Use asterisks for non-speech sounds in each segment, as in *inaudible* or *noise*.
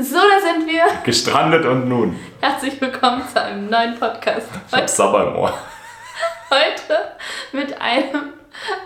So, da sind wir. Gestrandet und nun. Herzlich willkommen zu einem neuen Podcast. Ich hab Sabber im Ohr. Heute mit einem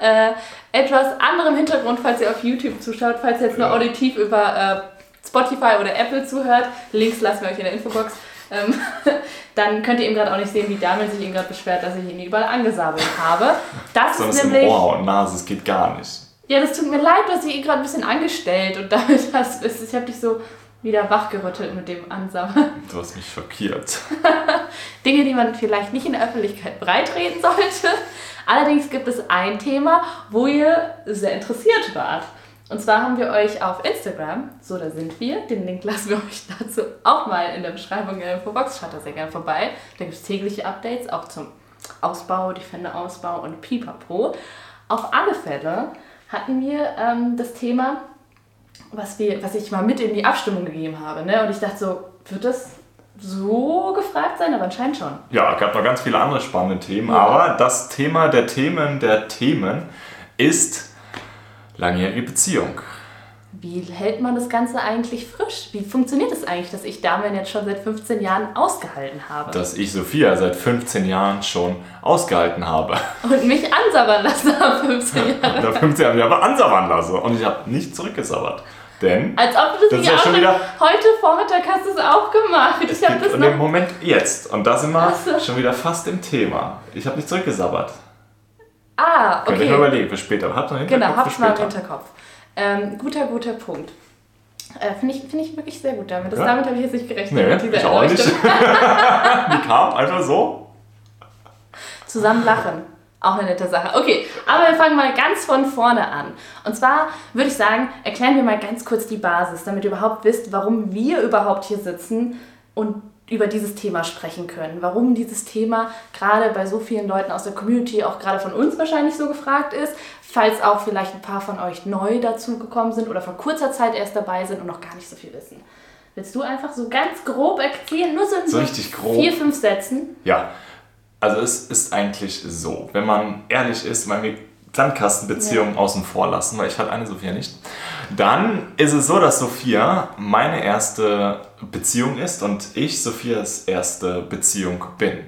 äh, etwas anderem Hintergrund, falls ihr auf YouTube zuschaut, falls ihr jetzt nur auditiv über äh, Spotify oder Apple zuhört. Links lassen wir euch in der Infobox. Ähm, *laughs* dann könnt ihr eben gerade auch nicht sehen, wie Daniel sich eben gerade beschwert, dass ich ihn überall angesabelt habe. Das Sonst ist im nämlich. Ohr und Nase, es geht gar nicht. Ja, das tut mir leid, du hast dich eh gerade ein bisschen angestellt und *laughs* damit hast ist, ich habe dich so wieder wachgerüttelt mit dem Ansammeln. *laughs* Du hast mich schockiert. *laughs* Dinge, die man vielleicht nicht in der Öffentlichkeit breitreden sollte. Allerdings gibt es ein Thema, wo ihr sehr interessiert wart. Und zwar haben wir euch auf Instagram, so da sind wir, den Link lassen wir *laughs* euch dazu auch mal in der Beschreibung in der Infobox, schaut da sehr gerne vorbei. Da gibt es tägliche Updates, auch zum Ausbau, Defender-Ausbau und Pipapo. Auf alle Fälle hatten wir ähm, das Thema, was, wir, was ich mal mit in die Abstimmung gegeben habe. Ne? Und ich dachte so, wird das so gefragt sein? Aber anscheinend schon. Ja, es gab noch ganz viele andere spannende Themen, aber das Thema der Themen der Themen ist langjährige Beziehung. Wie hält man das Ganze eigentlich frisch? Wie funktioniert es das eigentlich, dass ich Damen jetzt schon seit 15 Jahren ausgehalten habe? Dass ich Sophia seit 15 Jahren schon ausgehalten habe. und mich ansabbern lassen nach 15 *laughs* Jahren. Nach 15 Jahren ich aber ansabbern lassen und ich habe nicht zurückgesabbert. Denn Als ob du das, Das nicht auch schon wieder- Heute Vormittag hast du es auch gemacht. es Ich habe das noch. dem Moment jetzt. Und da sind wir so. schon wieder fast im Thema. Ich habe nicht zurückgesabbert. Ah, Könnt ihr mal okay. überlegen für später. Habt einen Genau, Hinterkopf hab's für mal im? Hinterkopf. Ähm, guter, guter Punkt. Äh, Finde ich, find ich wirklich sehr gut damit. Das, Ja? Damit habe ich jetzt nicht gerechnet. Nee, ich auch nicht. Die *laughs* kam einfach so. Zusammen lachen. Auch eine nette Sache. Okay, aber wir fangen mal ganz von vorne an. Und zwar würde ich sagen, erklären wir mal ganz kurz die Basis, damit ihr überhaupt wisst, warum wir überhaupt hier sitzen und über dieses Thema sprechen können. Warum dieses Thema gerade bei so vielen Leuten aus der Community, auch gerade von uns wahrscheinlich so gefragt ist, falls auch vielleicht ein paar von euch neu dazu gekommen sind oder vor kurzer Zeit erst dabei sind und noch gar nicht so viel wissen. Willst du einfach so ganz grob erzählen, nur so in So so richtig grob. vier, fünf Sätzen? Ja, also es ist eigentlich so, wenn man ehrlich ist, weil wir Sandkastenbeziehungen außen vor lassen, weil ich hatte eine Sophia nicht, dann ist es so, dass Sophia meine erste Beziehung ist und ich Sophias erste Beziehung bin.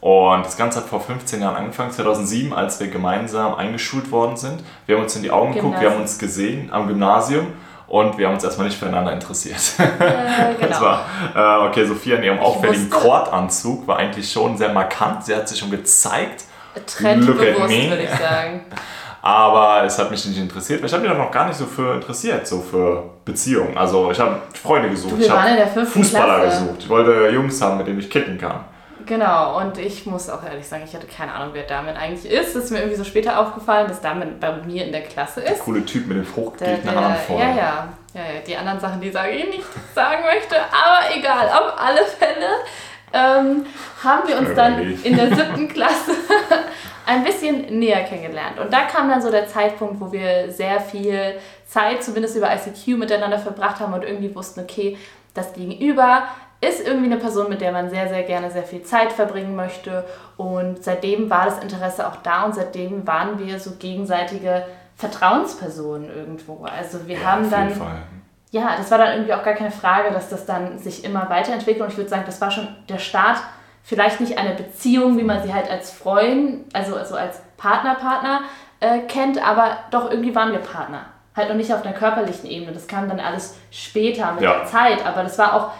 Und das Ganze hat vor 15 Jahren angefangen, 2007, als wir gemeinsam eingeschult worden sind. Wir haben uns in die Augen geguckt, wir haben uns gesehen am Gymnasium und wir haben uns erstmal nicht füreinander interessiert. Äh, *laughs* genau. Das war, äh, okay, Sophia in ihrem auffälligen Kordanzug war eigentlich schon sehr markant. Sie hat sich schon gezeigt, Trendbewusst, würde ich sagen. *laughs* aber es hat mich nicht interessiert. weil Ich habe mich noch gar nicht so für interessiert, so für Beziehungen. Also ich habe Freunde gesucht, Du, ich habe Fußballer Klasse. gesucht. Ich wollte Jungs haben, mit denen ich kicken kann. Genau, und ich muss auch ehrlich sagen, ich hatte keine Ahnung, wer Damen eigentlich ist. Das ist mir irgendwie so später aufgefallen, dass Damen bei mir in der Klasse Der ist. coole Typ mit den Der, hochgelegten der, Haaren ja, vorne. ja, ja, ja. Die anderen Sachen, die sage ich nicht sagen möchte, aber egal. Auf alle Fälle ähm, haben wir uns dann in der siebten Klasse *laughs* ein bisschen näher kennengelernt. Und da kam dann so der Zeitpunkt, wo wir sehr viel Zeit, zumindest über ICQ, miteinander verbracht haben und irgendwie wussten, okay, das Gegenüber ist irgendwie eine Person, mit der man sehr, sehr gerne sehr viel Zeit verbringen möchte. Und seitdem war das Interesse auch da und seitdem waren wir so gegenseitige Vertrauenspersonen irgendwo. Also wir Ja, haben dann ja, das war dann irgendwie auch gar keine Frage, dass das dann sich immer weiterentwickelt. Und ich würde sagen, das war schon der Start, vielleicht nicht eine Beziehung, wie man sie halt als Freund, also, also als Partner, Partner äh, kennt, aber doch irgendwie waren wir Partner. Halt noch nicht auf einer körperlichen Ebene. Das kam dann alles später mit Ja. der Zeit. Aber das war auch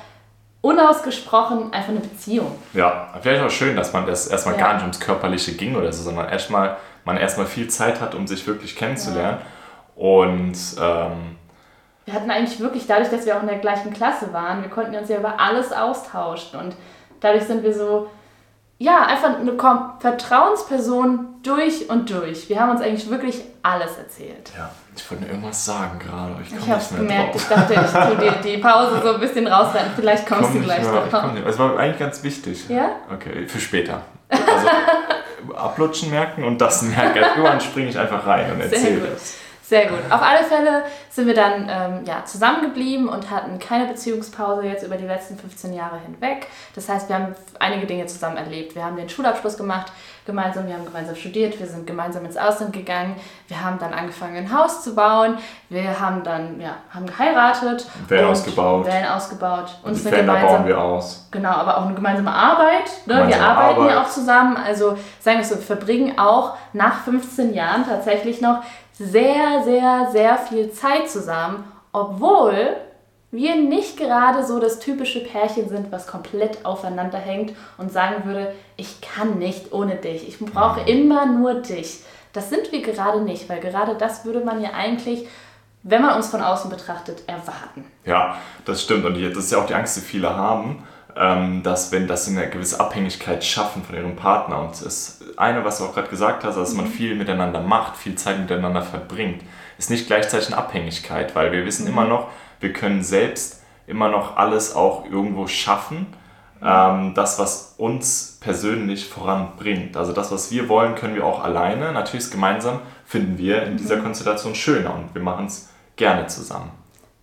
unausgesprochen einfach eine Beziehung. Ja, vielleicht auch schön, dass man das erstmal Ja. gar nicht ums Körperliche ging oder so, sondern erstmal man erstmal viel Zeit hat, um sich wirklich kennenzulernen. Und ähm, wir hatten eigentlich wirklich, dadurch, dass wir auch in der gleichen Klasse waren, wir konnten uns ja über alles austauschen und dadurch sind wir so, ja, einfach eine Vertrauensperson durch und durch. Wir haben uns eigentlich wirklich alles erzählt. ja, ich wollte irgendwas sagen gerade, aber ich Ich komme habe nicht mehr gemerkt, ich drauf. dachte, ich tue dir die Pause so ein bisschen rausrennen. Vielleicht kommst Komm du gleich mehr, ich drauf. Es war eigentlich ganz wichtig. Ja? Okay, für später. Also *laughs* ablutschen merken und das merken. Irgendwann springe ich einfach rein und Sehr erzähle gut. das. Sehr gut. Auf alle Fälle sind wir dann ähm, ja, zusammengeblieben und hatten keine Beziehungspause jetzt über die letzten 15 Jahre hinweg. Das heißt, wir haben einige Dinge zusammen erlebt. Wir haben den Schulabschluss gemacht gemeinsam, wir haben gemeinsam studiert, wir sind gemeinsam ins Ausland gegangen, wir haben dann angefangen, ein Haus zu bauen, wir haben dann ja, haben geheiratet. Van ausgebaut. Van ausgebaut. Uns die Fender bauen wir aus. Genau, aber auch eine gemeinsame Arbeit. Ne? Gemeinsame wir arbeiten Arbeit. ja auch zusammen. Also sagen wir so, wir verbringen auch nach 15 Jahren tatsächlich noch sehr, sehr, sehr viel Zeit zusammen, obwohl wir nicht gerade so das typische Pärchen sind, was komplett aufeinander hängt und sagen würde, ich kann nicht ohne dich, ich brauche immer nur dich. Das sind wir gerade nicht, weil gerade das würde man ja eigentlich, wenn man uns von außen betrachtet, erwarten. Ja, das stimmt und das ist ja auch die Angst, die viele haben, dass wenn das eine gewisse Abhängigkeit schaffen von ihrem Partner und das eine, was du auch gerade gesagt hast, dass man mhm. viel miteinander macht, viel Zeit miteinander verbringt, ist nicht gleichzeitig eine Abhängigkeit, weil wir wissen mhm. immer noch, wir können selbst immer noch alles auch irgendwo schaffen, ähm, das, was uns persönlich voranbringt. Also das, was wir wollen, können wir auch alleine. Natürlich gemeinsam finden wir in dieser mhm. Konstellation schöner und wir machen es gerne zusammen.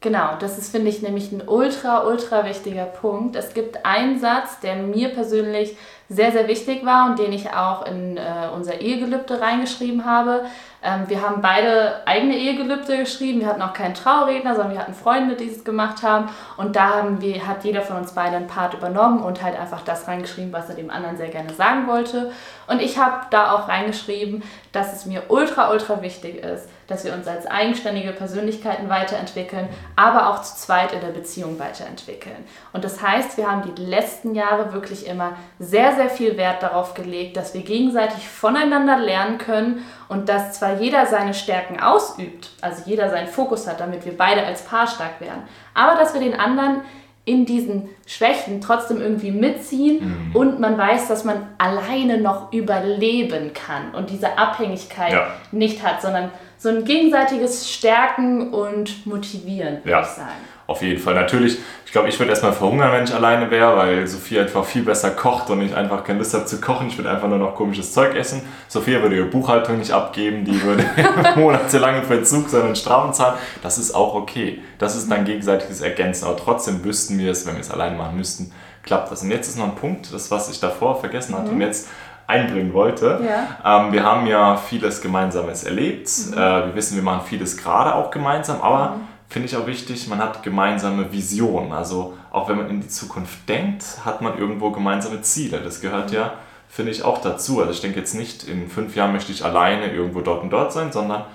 Genau, das ist, finde ich, nämlich ein ultra, ultra wichtiger Punkt. Es gibt einen Satz, der mir persönlich sehr, sehr wichtig war und den ich auch in äh, unser Ehegelübde reingeschrieben habe. Ähm, wir haben beide eigene Ehegelübde geschrieben. Wir hatten auch keinen Trauredner, sondern wir hatten Freunde, die es gemacht haben. Und da haben wir, hat jeder von uns beide einen Part übernommen und halt einfach das reingeschrieben, was er dem anderen sehr gerne sagen wollte. Und ich habe da auch reingeschrieben, dass es mir ultra, ultra wichtig ist, dass wir uns als eigenständige Persönlichkeiten weiterentwickeln, aber auch zu zweit in der Beziehung weiterentwickeln. Und das heißt, wir haben die letzten Jahre wirklich immer sehr, sehr viel Wert darauf gelegt, dass wir gegenseitig voneinander lernen können und dass zwar jeder seine Stärken ausübt, also jeder seinen Fokus hat, damit wir beide als Paar stark werden, aber dass wir den anderen in diesen Schwächen trotzdem irgendwie mitziehen mhm. und man weiß, dass man alleine noch überleben kann und diese Abhängigkeit ja. nicht hat, sondern so ein gegenseitiges Stärken und Motivieren, würde ja. ich sagen. Auf jeden Fall. Natürlich, ich glaube, ich würde erstmal verhungern, wenn ich alleine wäre, weil Sophia einfach viel besser kocht und ich einfach keine Lust habe zu kochen. Ich würde einfach nur noch komisches Zeug essen. Sophia würde ihre Buchhaltung nicht abgeben, die würde *laughs* monatelang im Verzug sein und Strafen zahlen. Das ist auch okay. Das ist dann gegenseitiges Ergänzen. Aber trotzdem wüssten wir es, wenn wir es alleine machen müssten, klappt das. Und jetzt ist noch ein Punkt, das, was ich davor vergessen hatte mhm. und jetzt einbringen wollte. Ja. Ähm, wir haben ja vieles Gemeinsames erlebt. Mhm. Äh, wir wissen, wir machen vieles gerade auch gemeinsam, aber mhm finde ich auch wichtig, man hat gemeinsame Visionen. Also auch wenn man in die Zukunft denkt, hat man irgendwo gemeinsame Ziele. Das gehört ja, finde ich, auch dazu. Also ich denke jetzt nicht, in fünf Jahren möchte ich alleine irgendwo dort und dort sein, sondern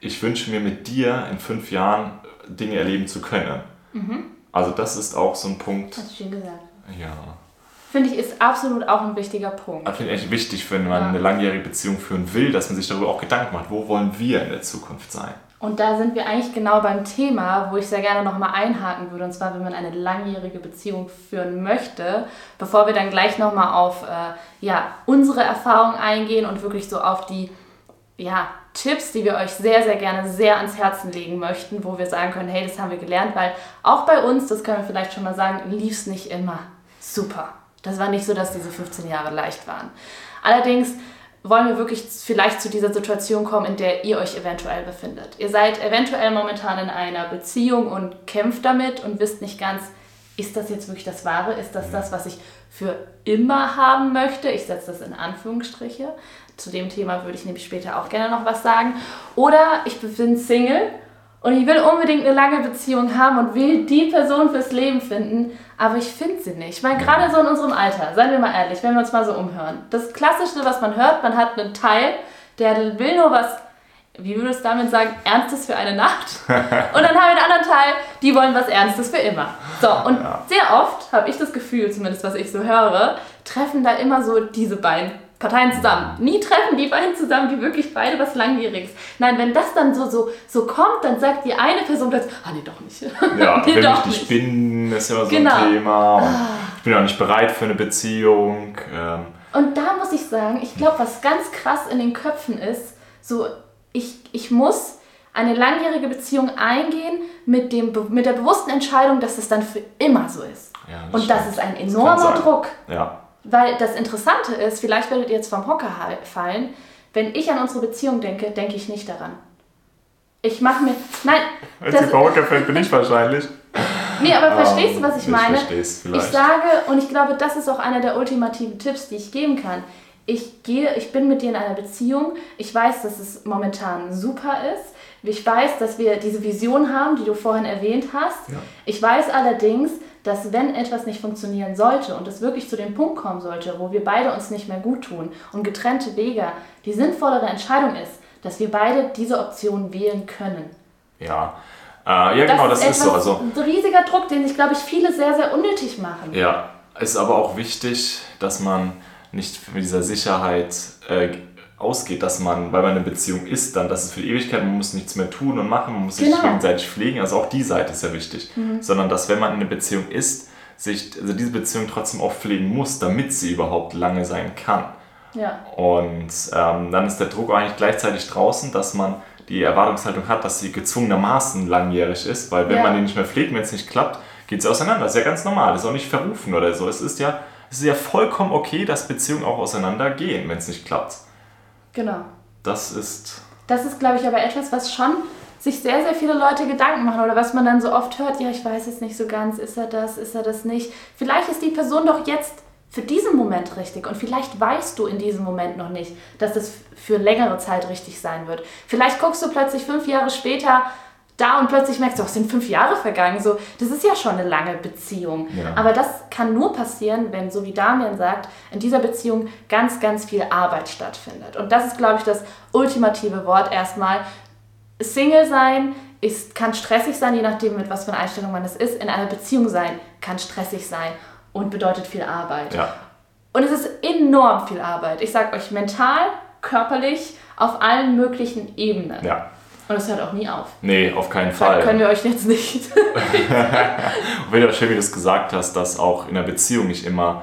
ich wünsche mir mit dir in fünf Jahren Dinge erleben zu können. Mhm. Also das ist auch so ein Punkt. Hast du schön gesagt. Ja. Finde ich, ist absolut auch ein wichtiger Punkt. Ich echt wichtig, wenn man ja. eine langjährige Beziehung führen will, dass man sich darüber auch Gedanken macht, wo wollen wir in der Zukunft sein. Und da sind wir eigentlich genau beim Thema, wo ich sehr gerne nochmal einhaken würde. Und zwar, wenn man eine langjährige Beziehung führen möchte, bevor wir dann gleich nochmal auf äh, ja, unsere Erfahrungen eingehen und wirklich so auf die ja, Tipps, die wir euch sehr, sehr gerne sehr ans Herzen legen möchten, wo wir sagen können, hey, das haben wir gelernt, weil auch bei uns, das können wir vielleicht schon mal sagen, lief es nicht immer super. Das war nicht so, dass diese 15 Jahre leicht waren. Allerdings wollen wir wirklich vielleicht zu dieser Situation kommen, in der ihr euch eventuell befindet. Ihr seid eventuell momentan in einer Beziehung und kämpft damit und wisst nicht ganz, ist das jetzt wirklich das Wahre? Ist das das, was ich für immer haben möchte? Ich setze das in Anführungsstriche. Zu dem Thema würde ich nämlich später auch gerne noch was sagen. Oder ich bin Single und ich will unbedingt eine lange Beziehung haben und will die Person fürs Leben finden, aber ich finde sie nicht. Ich meine, gerade so in unserem Alter, seien wir mal ehrlich, wenn wir uns mal so umhören. Das Klassische, was man hört, man hat einen Teil, der will nur was, wie würde es damit sagen, Ernstes für eine Nacht. *laughs* Und dann haben wir einen anderen Teil, die wollen was Ernstes für immer. So, und ja. sehr oft habe ich das Gefühl, zumindest was ich so höre, treffen da immer so diese beiden Parteien zusammen. Nie treffen die beiden zusammen, die wirklich beide was Langjähriges. Nein, wenn das dann so, so, so kommt, dann sagt die eine Person plötzlich, ah nee, doch nicht. Ja, *laughs* nee, will doch mich nicht binden, ist ja immer so genau. ein Thema. Und ah. ich bin auch nicht bereit für eine Beziehung. Ähm. Und da muss ich sagen, ich glaube, was ganz krass in den Köpfen ist, so ich, ich muss eine langjährige Beziehung eingehen mit, dem, mit der bewussten Entscheidung, dass es dann für immer so ist. Ja, das Und stimmt. das ist ein enormer Druck. Ja. Weil das Interessante ist, vielleicht werdet ihr jetzt vom Hocker fallen, wenn ich an unsere Beziehung denke, denke ich nicht daran. Ich mache mir. Nein. Wenn es dir Pokerfeld bin ich wahrscheinlich. Nee, aber verstehst du, was ich, ich meine? versteh's vielleicht. Ich sage, und ich glaube, das ist auch einer der ultimativen Tipps, die ich geben kann. Ich gehe, ich bin mit dir in einer Beziehung. Ich weiß, dass es momentan super ist. Ich weiß, dass wir diese Vision haben, die du vorhin erwähnt hast. Ja. Ich weiß allerdings, dass wenn etwas nicht funktionieren sollte und es wirklich zu dem Punkt kommen sollte, wo wir beide uns nicht mehr gut tun und getrennte Wege die sinnvollere Entscheidung ist, dass wir beide diese Option wählen können. Ja, äh, ja genau, das, ist so. Also, ein riesiger Druck, den sich, glaube ich, viele sehr, sehr unnötig machen. Ja, ist aber auch wichtig, dass man nicht mit dieser Sicherheit äh, ausgeht, dass man, weil man eine Beziehung ist, dann, dass es für die Ewigkeit, man muss nichts mehr tun und machen, man muss sich Genau. gegenseitig pflegen, also auch die Seite ist ja wichtig. Sondern, dass wenn man in einer Beziehung ist, sich also diese Beziehung trotzdem auch pflegen muss, damit sie überhaupt lange sein kann. Ja. Und ähm, dann ist der Druck eigentlich gleichzeitig draußen, dass man die Erwartungshaltung hat, dass sie gezwungenermaßen langjährig ist, weil wenn Ja. man die nicht mehr pflegt, wenn es nicht klappt, geht sie auseinander. Das ist ja ganz normal, das ist auch nicht verrufen oder so. Es ist ja, es ist ja vollkommen okay, dass Beziehungen auch auseinandergehen, wenn es nicht klappt. Genau. Das ist. Das ist, glaube ich, aber etwas, was schon sich sehr, sehr viele Leute Gedanken machen oder was man dann so oft hört, ja, ich weiß es nicht so ganz, ist er das, ist er das nicht. Vielleicht ist die Person doch jetzt für diesen Moment richtig und vielleicht weißt du in diesem Moment noch nicht, dass es für längere Zeit richtig sein wird. Vielleicht guckst du plötzlich fünf Jahre später da und plötzlich merkst du, es sind fünf Jahre vergangen. So, das ist ja schon eine lange Beziehung. Ja. Aber das kann nur passieren, wenn, so wie Damian sagt, in dieser Beziehung ganz, ganz viel Arbeit stattfindet. Und das ist, glaube ich, das ultimative Wort erstmal. Single sein ist, kann stressig sein, je nachdem, mit was für einer Einstellung man es ist. In einer Beziehung sein kann stressig sein und bedeutet viel Arbeit. Ja. Und es ist enorm viel Arbeit. Ich sage euch mental, körperlich, auf allen möglichen Ebenen. Ja. Und es hört auch nie auf. Nee, auf keinen Fall. können wir euch jetzt nicht. Und wenn du schön, wie du es gesagt hast, dass auch in einer Beziehung nicht immer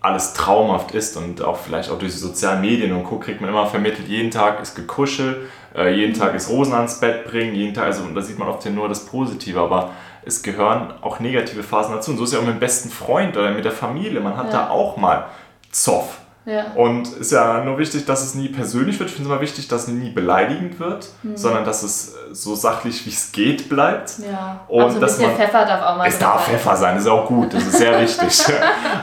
alles traumhaft ist und auch vielleicht auch durch die sozialen Medien und Co. kriegt man immer vermittelt, jeden Tag ist gekuschel, äh, jeden Tag ist Rosen ans Bett bringen, jeden Tag, also und da sieht man oft nur das Positive, aber es gehören auch negative Phasen dazu. Und so ist ja auch mit dem besten Freund oder mit der Familie. Man hat Ja. da auch mal Zoff. Ja. Und ist ja nur wichtig, dass es nie persönlich wird. Ich finde es immer wichtig, dass es nie beleidigend wird, Hm. sondern dass es äh, so sachlich wie es geht bleibt. ja. Und also ein dass bisschen man- Pfeffer darf auch mal Es darf dabei Pfeffer sein, das ist auch gut, das ist sehr *laughs* wichtig.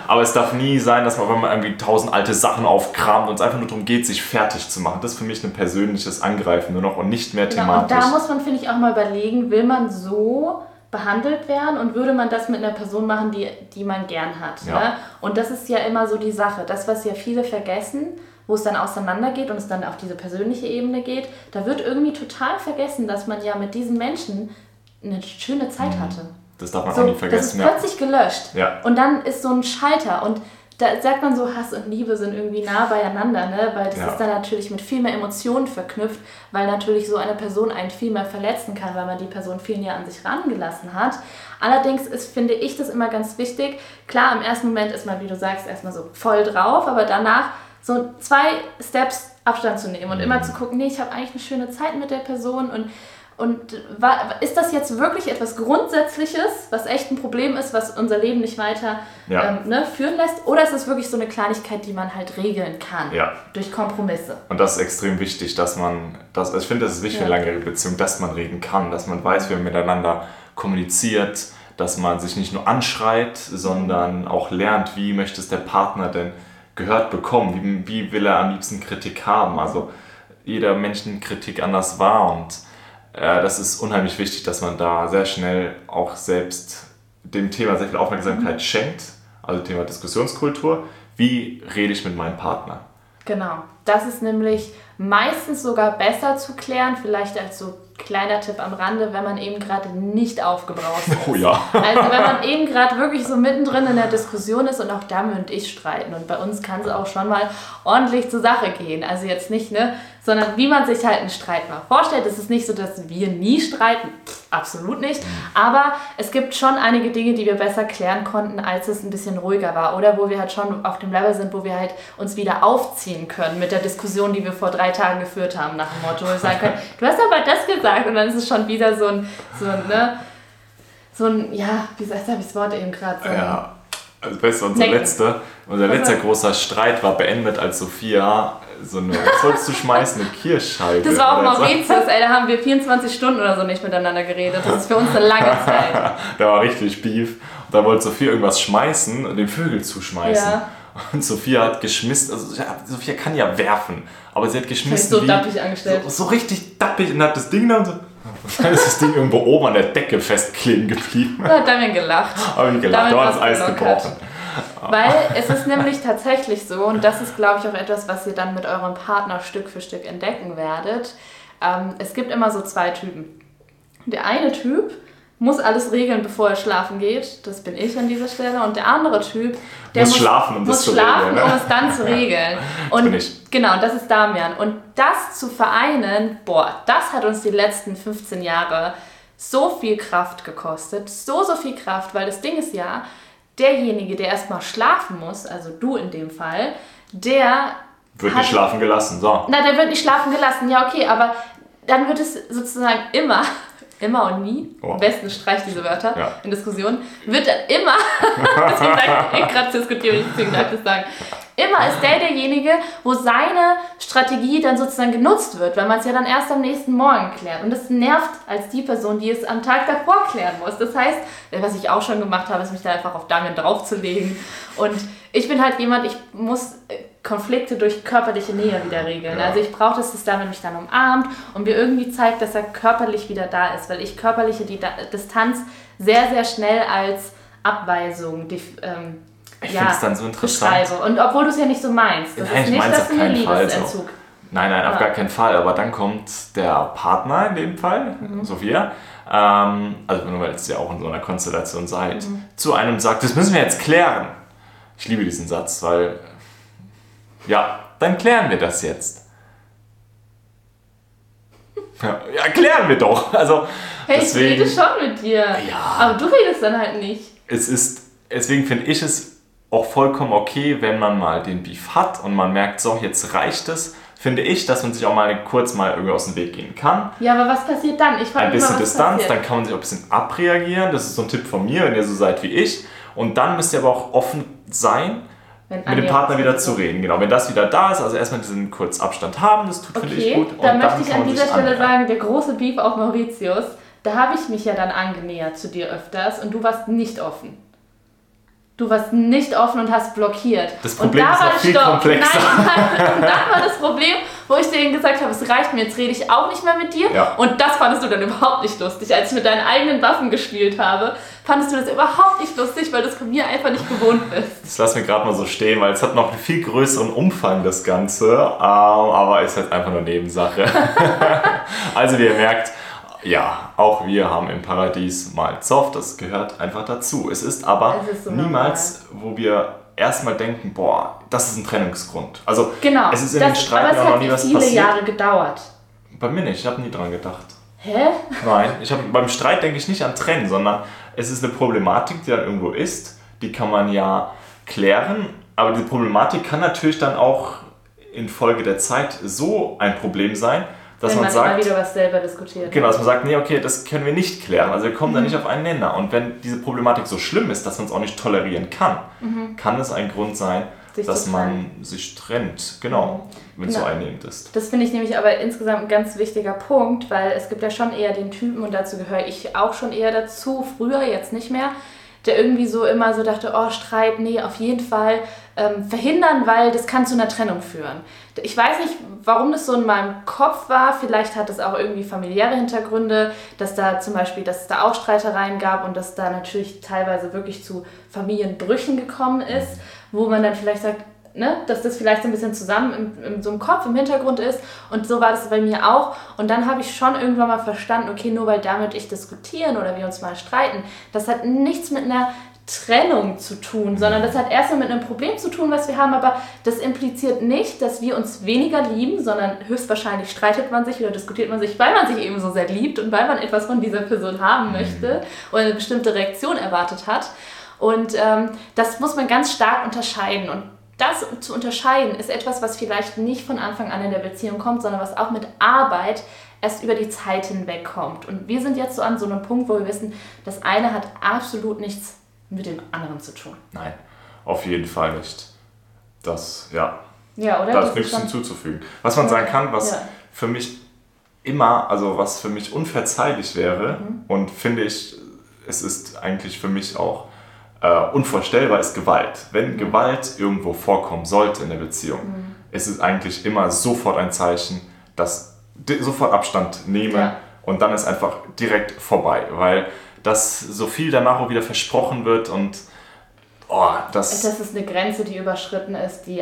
Aber es darf nie sein, dass man, wenn man irgendwie tausend alte Sachen aufkramt und es einfach nur darum geht, sich fertig zu machen. Das ist für mich ein persönliches Angreifen nur noch und nicht mehr Genau, und thematisch. da muss man, finde ich, auch mal überlegen, will man so behandelt werden und würde man das mit einer Person machen, die, die man gern hat. Ja. Ne? Und das ist ja immer so die Sache. Das, was ja viele vergessen, wo es dann auseinandergeht und es dann auf diese persönliche Ebene geht, da wird irgendwie total vergessen, dass man ja mit diesen Menschen eine schöne Zeit hatte. das darf man So, auch nie das ist vergessen. Ja. plötzlich gelöscht. Ja. Und dann ist so ein Schalter. Und da sagt man so, Hass und Liebe sind irgendwie nah beieinander, ne? Weil das Ja. ist dann natürlich mit viel mehr Emotionen verknüpft, weil natürlich so eine Person einen viel mehr verletzen kann, weil man die Person viel näher an sich rangelassen hat. Allerdings ist, finde ich das immer ganz wichtig. Klar, im ersten Moment ist man, wie du sagst, erstmal so voll drauf, aber danach so zwei Steps Abstand zu nehmen und immer Mhm. zu gucken, nee, ich habe eigentlich eine schöne Zeit mit der Person und und ist das jetzt wirklich etwas Grundsätzliches, was echt ein Problem ist, was unser Leben nicht weiter Ja. ähm, ne, führen lässt? Oder ist es wirklich so eine Kleinigkeit, die man halt regeln kann? Ja. Durch Kompromisse. Und das ist extrem wichtig, dass man, das, also ich finde, das ist wichtig für eine Ja. langjährige Beziehung, dass man reden kann, dass man weiß, wie man miteinander kommuniziert, dass man sich nicht nur anschreit, sondern auch lernt, wie möchte es der Partner denn gehört bekommen, wie, wie will er am liebsten Kritik haben. Also jeder Mensch nimmt Kritik anders wahr und das ist unheimlich wichtig, dass man da sehr schnell auch selbst dem Thema sehr viel Aufmerksamkeit schenkt, also Thema Diskussionskultur. Wie rede ich mit meinem Partner? Genau. Das ist nämlich meistens sogar besser zu klären, vielleicht als so kleiner Tipp am Rande, wenn man eben gerade nicht aufgebraust *laughs* ist. Oh ja. Also wenn man eben gerade wirklich so mittendrin in der Diskussion ist und auch Dame und ich streiten und bei uns kann es auch schon mal ordentlich zur Sache gehen. Also jetzt nicht, ne, sondern wie man sich halt einen Streit mal vorstellt. Es ist nicht so, dass wir nie streiten, absolut nicht. Aber es gibt schon einige Dinge, die wir besser klären konnten, als es ein bisschen ruhiger war oder wo wir halt schon auf dem Level sind, wo wir halt uns wieder aufziehen können mit der Diskussion, die wir vor drei Tagen geführt haben, nach dem Motto, wir sagen können, *laughs* du hast aber das gesagt und dann ist es schon wieder so ein, so ein, ne, so ein, ja, wie ich das Wort eben gerade? So Ja, also weißt du, unser letzter, unser letzter großer Streit war beendet, als Sophia so eine, was wolltest du schmeißen? Eine *laughs* Kirschscheibe. Das war auch oder so. Mauritius, ey, da haben wir 24 Stunden oder so nicht miteinander geredet. Das ist für uns eine lange *laughs* Zeit. da war richtig Beef. Und da wollte Sophia irgendwas schmeißen und den Vögel zuschmeißen. Ja. Und Sophia hat geschmissen, also Sophia kann ja werfen, aber sie hat geschmissen. so wie- dappig angestellt. So, so richtig dappig und hat das Ding dann so. Und *laughs* dann ist das Ding irgendwo oben an der Decke festkleben geblieben. Da hat Damien gelacht. Habe ich gelacht, da war das Eis gebrochen. Weil es ist nämlich tatsächlich so, und das ist, glaube ich, auch etwas, was ihr dann mit eurem Partner Stück für Stück entdecken werdet. Ähm, es gibt immer so zwei Typen. Der eine Typ muss alles regeln, bevor er schlafen geht. Das bin ich an dieser Stelle. Und der andere Typ, der Muss schlafen, um das muss schlafen, regeln, ne? um es dann zu regeln. Und bin ich. genau, das ist Damian. Und das zu vereinen, boah, das hat uns die letzten 15 Jahre so viel Kraft gekostet. So, so viel Kraft, weil das Ding ist ja, derjenige, der erstmal schlafen muss, also du in dem Fall, der Wird nicht schlafen gelassen. So. na, der wird nicht schlafen gelassen, ja, okay, aber dann wird es sozusagen immer, *laughs* immer und nie, Oh. am besten streicht diese Wörter Ja. in Diskussionen, wird dann immer, *laughs* deswegen sage ich, gerade diskutiere ich, deswegen darf ich das sagen, immer ist der derjenige, wo seine Strategie dann sozusagen genutzt wird, weil man es ja dann erst am nächsten Morgen klärt. Und das nervt als die Person, die es am Tag davor klären muss. Das heißt, was ich auch schon gemacht habe, ist mich da einfach auf Damian draufzulegen. Und ich bin halt jemand, ich muss äh, Konflikte durch körperliche Nähe wieder regeln. Ja. Also ich brauche, dass das Damian mich dann umarmt und mir irgendwie zeigt, dass er körperlich wieder da ist, weil ich körperliche Di Distanz sehr, sehr schnell als Abweisung ähm, Ich ja, finde es dann so interessant. beschreibe. Und obwohl du es ja nicht so meinst. Das Nein, ist ich nicht, dass auf du mir keinen Fall so. Liebesentzug. Nein, nein, auf Ah. gar keinen Fall. Aber dann kommt der Partner in dem Fall, Mhm. Sophia, ähm, also nur weil ihr ja auch in so einer Konstellation seid, Mhm. zu einem sagt, das müssen wir jetzt klären. Ich liebe diesen Satz, weil, ja, dann klären wir das jetzt. Ja, ja klären wir doch. Also, Hey, deswegen, ich rede schon mit dir. Ja. Aber du redest dann halt nicht. es ist, deswegen finde ich es auch vollkommen okay, wenn man mal den Beef hat und man merkt, so, jetzt reicht es, finde ich, dass man sich auch mal kurz mal irgendwie aus dem Weg gehen kann. Ja, aber was passiert dann? Ich Ein bisschen was Distanz, passiert. dann kann man sich auch ein bisschen abreagieren. Das ist so ein Tipp von mir, wenn ihr so seid wie ich. Und dann müsst ihr aber auch offen sein, mit dem Partner wieder zu reden. Genau, wenn das wieder da ist, also erstmal diesen kurz Abstand haben, das tut, finde ich Okay, gut. Und dann möchte ich an dieser Stelle annähern. sagen, der große Beef auf Mauritius, da habe ich mich ja dann angenähert zu dir öfters und du warst nicht offen. Du warst nicht offen und hast blockiert. Das Problem und da ist das viel Stopp. komplexer. Nein, und dann war das Problem, wo ich dir gesagt habe, es reicht mir, jetzt rede ich auch nicht mehr mit dir. Ja. Und das fandest du dann überhaupt nicht lustig. Als ich mit deinen eigenen Waffen gespielt habe, fandest du das überhaupt nicht lustig, weil du es von mir einfach nicht gewohnt bist. Das lassen wir gerade mal so stehen, weil es hat noch einen viel größeren Umfang, das Ganze. Ähm, aber ist halt einfach nur Nebensache. *laughs* also wie ihr merkt, ja, auch wir haben im Paradies mal Zoff, das gehört einfach dazu. Es ist aber Es ist so niemals, wo wir erstmal denken, boah, das ist ein Trennungsgrund. Also Genau. es ist in den Streiten aber es auch noch hat nie was viele passiert. Jahre gedauert. Bei mir nicht, ich habe nie dran gedacht. Hä? Nein, ich hab, beim Streit denke ich nicht an Trennen, sondern es ist eine Problematik, die dann irgendwo ist. Die kann man ja klären, aber diese Problematik kann natürlich dann auch infolge der Zeit so ein Problem sein, dass Wenn man, man, immer sagt, wieder was selber diskutiert. genau, dass man sagt, nee, okay, das können wir nicht klären. Also wir kommen Mhm. da nicht auf einen Nenner. Und wenn diese Problematik so schlimm ist, dass man es auch nicht tolerieren kann, kann es ein Grund sein, Mhm. Sich dass man sich trennt. Genau, wenn es so Genau. einnehmend ist. Das finde ich nämlich aber insgesamt ein ganz wichtiger Punkt, weil es gibt ja schon eher den Typen, und dazu gehöre ich auch schon eher dazu, früher, jetzt nicht mehr, der irgendwie so immer so dachte, oh, Streit, nee, auf jeden Fall ähm, verhindern, weil das kann zu einer Trennung führen. Ich weiß nicht, warum das so in meinem Kopf war. Vielleicht hat es auch irgendwie familiäre Hintergründe, dass da zum Beispiel, dass es da auch Streitereien gab und dass da natürlich teilweise wirklich zu Familienbrüchen gekommen ist, wo man dann vielleicht sagt, ne, dass das vielleicht so ein bisschen zusammen im, im, so im Kopf, im Hintergrund ist. Und so war das bei mir auch. Und dann habe ich schon irgendwann mal verstanden, okay, nur weil damit ich diskutieren oder wir uns mal streiten, das hat nichts mit einer Trennung zu tun, sondern das hat erstmal mit einem Problem zu tun, was wir haben, aber das impliziert nicht, dass wir uns weniger lieben, sondern höchstwahrscheinlich streitet man sich oder diskutiert man sich, weil man sich eben so sehr liebt und weil man etwas von dieser Person haben möchte oder eine bestimmte Reaktion erwartet hat. Und ähm, das muss man ganz stark unterscheiden. Und das zu unterscheiden ist etwas, was vielleicht nicht von Anfang an in der Beziehung kommt, sondern was auch mit Arbeit erst über die Zeit hinweg kommt. Und wir sind jetzt so an so einem Punkt, wo wir wissen, das eine hat absolut nichts mit dem anderen zu tun. Nein, auf jeden Fall nicht. Das, ja. Ja, oder? Da Das ist nichts hinzuzufügen. Was man sagen kann, was Ja. für mich immer, also was für mich unverzeihlich wäre Mhm. und finde ich, es ist eigentlich für mich auch äh, unvorstellbar, ist Gewalt. Mhm. Wenn Gewalt irgendwo vorkommen sollte in der Beziehung, ist es eigentlich immer sofort ein Zeichen, dass sofort Abstand nehme Ja. und dann ist einfach direkt vorbei, weil das so viel danach auch wieder versprochen wird und oh, das Das ist eine Grenze, die überschritten ist, die,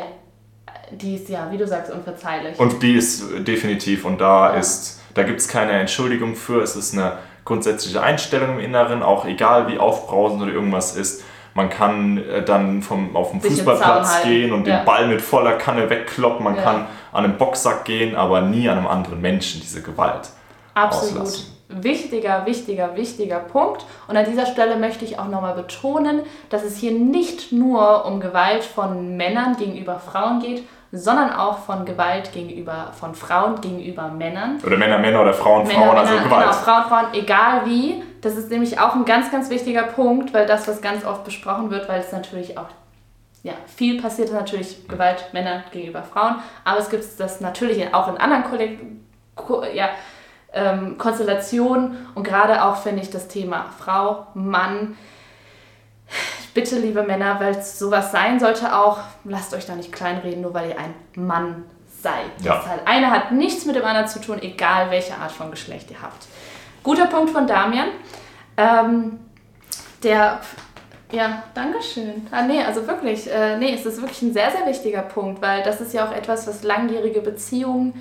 die ist ja, wie du sagst, unverzeihlich. Und die ist definitiv und da Ja. ist, da gibt es keine Entschuldigung für. Es ist eine grundsätzliche Einstellung im Inneren, auch egal wie aufbrausend oder irgendwas ist. Man kann äh, dann vom, auf den Fußballplatz gehen und Ja. den Ball mit voller Kanne wegkloppen. Man Ja. kann an einen Boxsack gehen, aber nie an einem anderen Menschen diese Gewalt. Absolut. auslassen. Wichtiger, wichtiger, wichtiger Punkt. Und an dieser Stelle möchte ich auch nochmal betonen, dass es hier nicht nur um Gewalt von Männern gegenüber Frauen geht, sondern auch von Gewalt gegenüber von Frauen gegenüber Männern. Oder Männer, Männer oder Frauen, Männer, Frauen, also Männer, Gewalt. Genau, Frauen, Frauen, egal wie. Das ist nämlich auch ein ganz, ganz wichtiger Punkt, weil das, was ganz oft besprochen wird, weil es natürlich auch ja, viel passiert ist natürlich Gewalt Männer gegenüber Frauen, aber es gibt das natürlich auch in anderen Kolleg Ko ja, ähm, Konstellationen und gerade auch finde ich das Thema Frau, Mann. Bitte, liebe Männer, weil es sowas sein sollte auch, lasst euch da nicht kleinreden, nur weil ihr ein Mann seid. Ja. Das halt, eine hat nichts mit dem anderen zu tun, egal welche Art von Geschlecht ihr habt. Guter Punkt von Damian. Ähm, der, ja, Dankeschön. Ah, nee, also wirklich, äh, nee, es ist wirklich ein sehr, sehr wichtiger Punkt, weil das ist ja auch etwas, was langjährige Beziehungen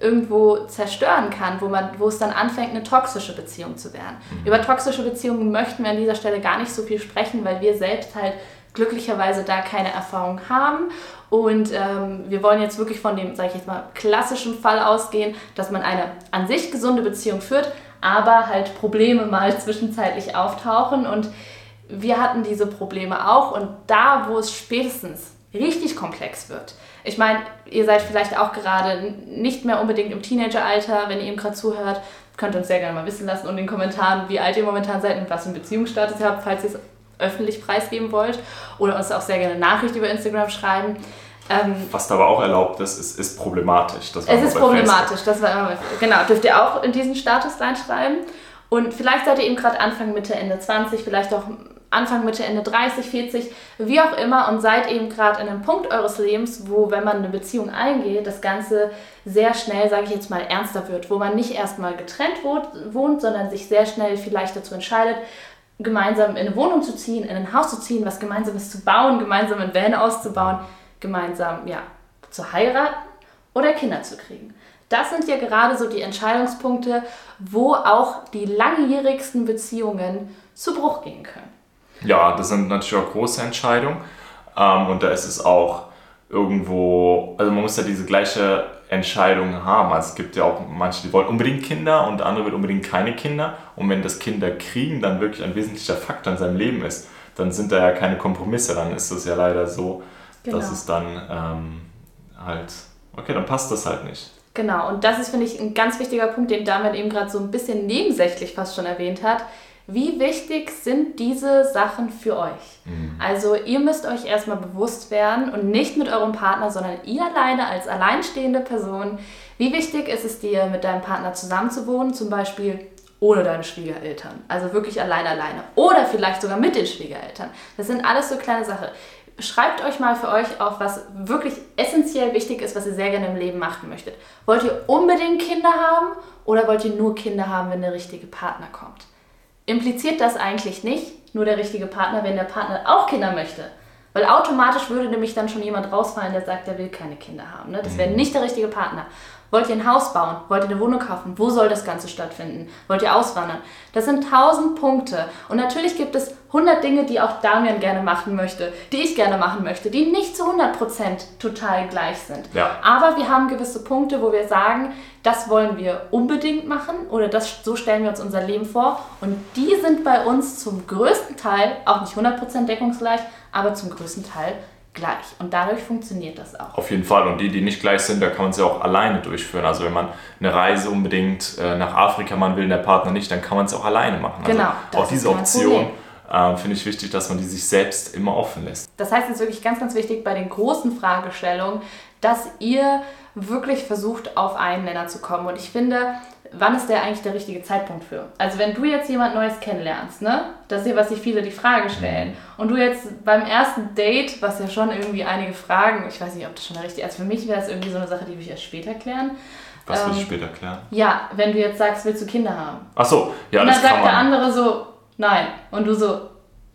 irgendwo zerstören kann, wo, man, wo es dann anfängt, eine toxische Beziehung zu werden. Über toxische Beziehungen möchten wir an dieser Stelle gar nicht so viel sprechen, weil wir selbst halt glücklicherweise da keine Erfahrung haben. Und ähm, wir wollen jetzt wirklich von dem, sage ich jetzt mal, klassischen Fall ausgehen, dass man eine an sich gesunde Beziehung führt, aber halt Probleme mal zwischenzeitlich auftauchen. Und wir hatten diese Probleme auch. Und da, wo es spätestens richtig komplex wird, ich meine, ihr seid vielleicht auch gerade nicht mehr unbedingt im Teenageralter, wenn ihr ihm gerade zuhört, könnt ihr uns sehr gerne mal wissen lassen und in den Kommentaren, wie alt ihr momentan seid und was für einen Beziehungsstatus ihr habt, falls ihr es öffentlich preisgeben wollt. Oder uns auch sehr gerne Nachricht über Instagram schreiben. Ähm, Was da aber auch erlaubt ist, ist, ist problematisch. Das es ist problematisch, das war immer, genau, dürft ihr auch in diesen Status reinschreiben. Und vielleicht seid ihr eben gerade Anfang, Mitte, Ende 20, vielleicht auch Anfang, Mitte, Ende 30, 40, wie auch immer und seid eben gerade in einem Punkt eures Lebens, wo, wenn man eine Beziehung eingeht, das Ganze sehr schnell, sage ich jetzt mal, ernster wird, wo man nicht erstmal getrennt wohnt, wohnt, sondern sich sehr schnell vielleicht dazu entscheidet, gemeinsam in eine Wohnung zu ziehen, in ein Haus zu ziehen, was Gemeinsames zu bauen, gemeinsam ein Van auszubauen, gemeinsam ja, zu heiraten oder Kinder zu kriegen. Das sind ja gerade so die Entscheidungspunkte, wo auch die langjährigsten Beziehungen zu Bruch gehen können. Ja, das sind natürlich auch große Entscheidungen. Ähm, und da ist es auch irgendwo, also man muss ja diese gleiche Entscheidung haben. Also es gibt ja auch manche, die wollen unbedingt Kinder und andere will unbedingt keine Kinder. Und wenn das Kinder kriegen dann wirklich ein wesentlicher Faktor in seinem Leben ist, dann sind da ja keine Kompromisse. Dann ist es ja leider so, Genau. dass es dann ähm, halt, okay, dann passt das halt nicht. Genau, und das ist, finde ich, ein ganz wichtiger Punkt, den Damian eben gerade so ein bisschen nebensächlich fast schon erwähnt hat. Wie wichtig sind diese Sachen für euch? Also ihr müsst euch erstmal bewusst werden und nicht mit eurem Partner, sondern ihr alleine als alleinstehende Person. Wie wichtig ist es dir, mit deinem Partner zusammenzuwohnen, zum Beispiel ohne deine Schwiegereltern? Also wirklich allein alleine. Oder vielleicht sogar mit den Schwiegereltern. Das sind alles so kleine Sachen. Schreibt euch mal für euch auf, was wirklich essentiell wichtig ist, was ihr sehr gerne im Leben machen möchtet. Wollt ihr unbedingt Kinder haben oder wollt ihr nur Kinder haben, wenn der richtige Partner kommt? Impliziert das eigentlich nicht nur der richtige Partner, wenn der Partner auch Kinder möchte? Weil automatisch würde nämlich dann schon jemand rausfallen, der sagt, er will keine Kinder haben. Ne? Das wäre nicht der richtige Partner. Wollt ihr ein Haus bauen? Wollt ihr eine Wohnung kaufen? Wo soll das Ganze stattfinden? Wollt ihr auswandern? Das sind tausend Punkte. Und natürlich gibt es hundert Dinge, die auch Damian gerne machen möchte, die ich gerne machen möchte, die nicht zu 100% total gleich sind. Ja. Aber wir haben gewisse Punkte, wo wir sagen, das wollen wir unbedingt machen oder das, so stellen wir uns unser Leben vor. Und die sind bei uns zum größten Teil, auch nicht 100% deckungsgleich, aber zum größten Teil gleich. Und dadurch funktioniert das auch. Auf jeden Fall. Und die, die nicht gleich sind, da kann man sie auch alleine durchführen. Also wenn man eine Reise unbedingt äh, nach Afrika machen will, der Partner nicht, dann kann man es auch alleine machen. Genau, Also auch diese kein Option äh, finde ich wichtig, dass man die sich selbst immer offen lässt. Das heißt, es ist wirklich ganz, ganz wichtig bei den großen Fragestellungen, dass ihr wirklich versucht, auf einen Nenner zu kommen. Und ich finde, wann ist der eigentlich der richtige Zeitpunkt für? Also wenn du jetzt jemand Neues kennenlernst, ne? Das ist ja, was sich viele die Frage stellen. Und du jetzt beim ersten Date, was ja schon irgendwie einige Fragen, ich weiß nicht, ob das schon richtig ist, also für mich wäre es irgendwie so eine Sache, die will ich erst später klären. Was Ähm, will ich später klären? Ja, wenn du jetzt sagst, willst du Kinder haben? Ach so, ja, und das dann sagt der andere so, nein. Und du so,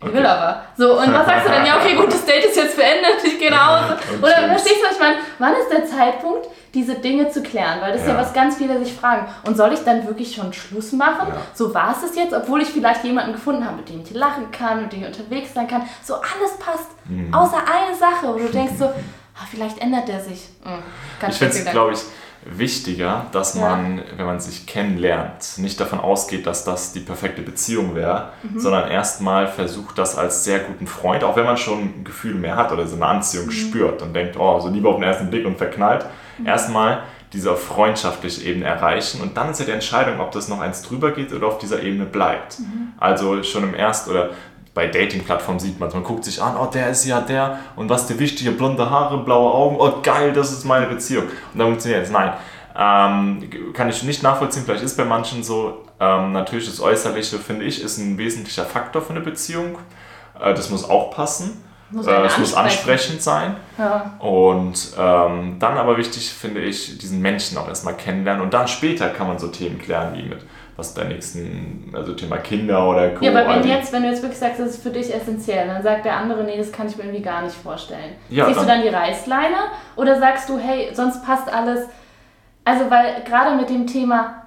ich will Okay. aber. So, und was sagst du dann? Ja, okay, gut, das Date ist jetzt beendet, ich gehe nach Hause. *laughs* Oder verstehst du, was ich meine? Wann ist der Zeitpunkt, diese Dinge zu klären? Weil das ist ja, Ja. was ganz viele sich fragen. Und soll ich dann wirklich schon Schluss machen? Ja. So war es jetzt, obwohl ich vielleicht jemanden gefunden habe, mit dem ich lachen kann, mit dem ich unterwegs sein kann. So alles passt. Mhm. Außer eine Sache, wo du denkst so, *laughs* ah, vielleicht ändert der sich. Hm, ganz Ich finde es, glaube ich, wichtiger, dass Ja. man, wenn man sich kennenlernt, nicht davon ausgeht, dass das die perfekte Beziehung wäre, Mhm. sondern erstmal versucht, das als sehr guten Freund, auch wenn man schon ein Gefühl mehr hat oder so eine Mhm. Anziehung spürt und denkt, oh, so Liebe auf den ersten Blick und verknallt, Mhm. erstmal diese auf freundschaftliche Ebene erreichen und dann ist ja die Entscheidung, ob das noch eins drüber geht oder auf dieser Ebene bleibt. Mhm. Also schon im Erst- oder bei Dating-Plattformen sieht man es, man guckt sich an, oh, der ist ja der und was dir wichtig, blonde Haare, blaue Augen, oh geil, das ist meine Beziehung. Und dann funktioniert es. Nein, ähm, kann ich nicht nachvollziehen, vielleicht ist bei manchen so, ähm, natürlich das Äußerliche, finde ich, ist ein wesentlicher Faktor für eine Beziehung. Äh, das muss auch passen. Muss Äh, es muss ansprechen. ansprechend sein. Ja. Und ähm, dann aber wichtig finde ich, diesen Menschen auch erstmal kennenlernen und dann später kann man so Themen klären wie mit was der nächsten, also Thema Kinder oder Co. Ja, aber wenn, Also, jetzt, wenn du jetzt wirklich sagst, das ist für dich essentiell, dann sagt der andere, nee, das kann ich mir irgendwie gar nicht vorstellen. Ja, Siehst du dann- dann die Reißleine oder sagst du, hey, sonst passt alles? Also, weil gerade mit dem Thema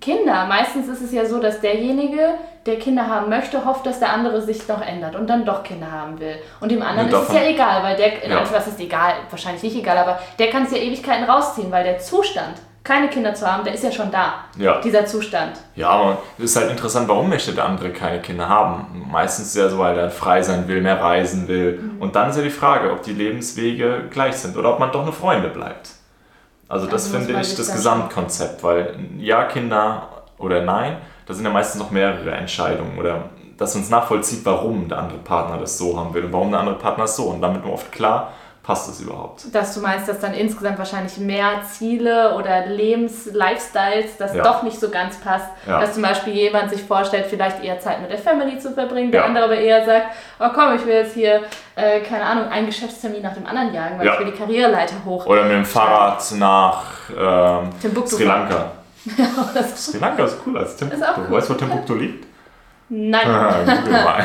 Kinder, meistens ist es ja so, dass derjenige, der Kinder haben möchte, hofft, dass der andere sich noch ändert und dann doch Kinder haben will. Und dem anderen ist es ja egal, weil der, in Ja. ja. was ist egal, wahrscheinlich nicht egal, aber der kann es ja Ewigkeiten rausziehen, weil der Zustand, keine Kinder zu haben, der ist ja schon da. Ja. Dieser Zustand. Ja, aber es ist halt interessant, warum möchte der andere keine Kinder haben? Meistens ja so, weil er frei sein will, mehr reisen will. Mhm. Und dann ist ja die Frage, ob die Lebenswege gleich sind oder ob man doch eine Freunde bleibt. Also das Also finde ich das Gesamtkonzept, weil ja, Kinder oder nein, da sind ja meistens noch mehrere Entscheidungen oder dass man es nachvollzieht, warum der andere Partner das so haben will und warum der andere Partner es so. Und damit nur oft klar, passt es überhaupt. Dass du meinst, dass dann insgesamt wahrscheinlich mehr Ziele oder Lebens-, Lifestyles, das Ja. doch nicht so ganz passt. Ja. Dass zum Beispiel jemand sich vorstellt, vielleicht eher Zeit mit der Family zu verbringen, der Ja. andere aber eher sagt, oh komm, ich will jetzt hier, äh, keine Ahnung, einen Geschäftstermin nach dem anderen jagen, weil ich will die Karriereleiter hoch. Oder mit dem Fahrrad nach ähm, Sri Lanka. Das- *laughs* Sri Lanka ist cooler als Timbuktu. cool. Weißt du, wo Timbuktu liegt? Nein. *laughs* Google mal.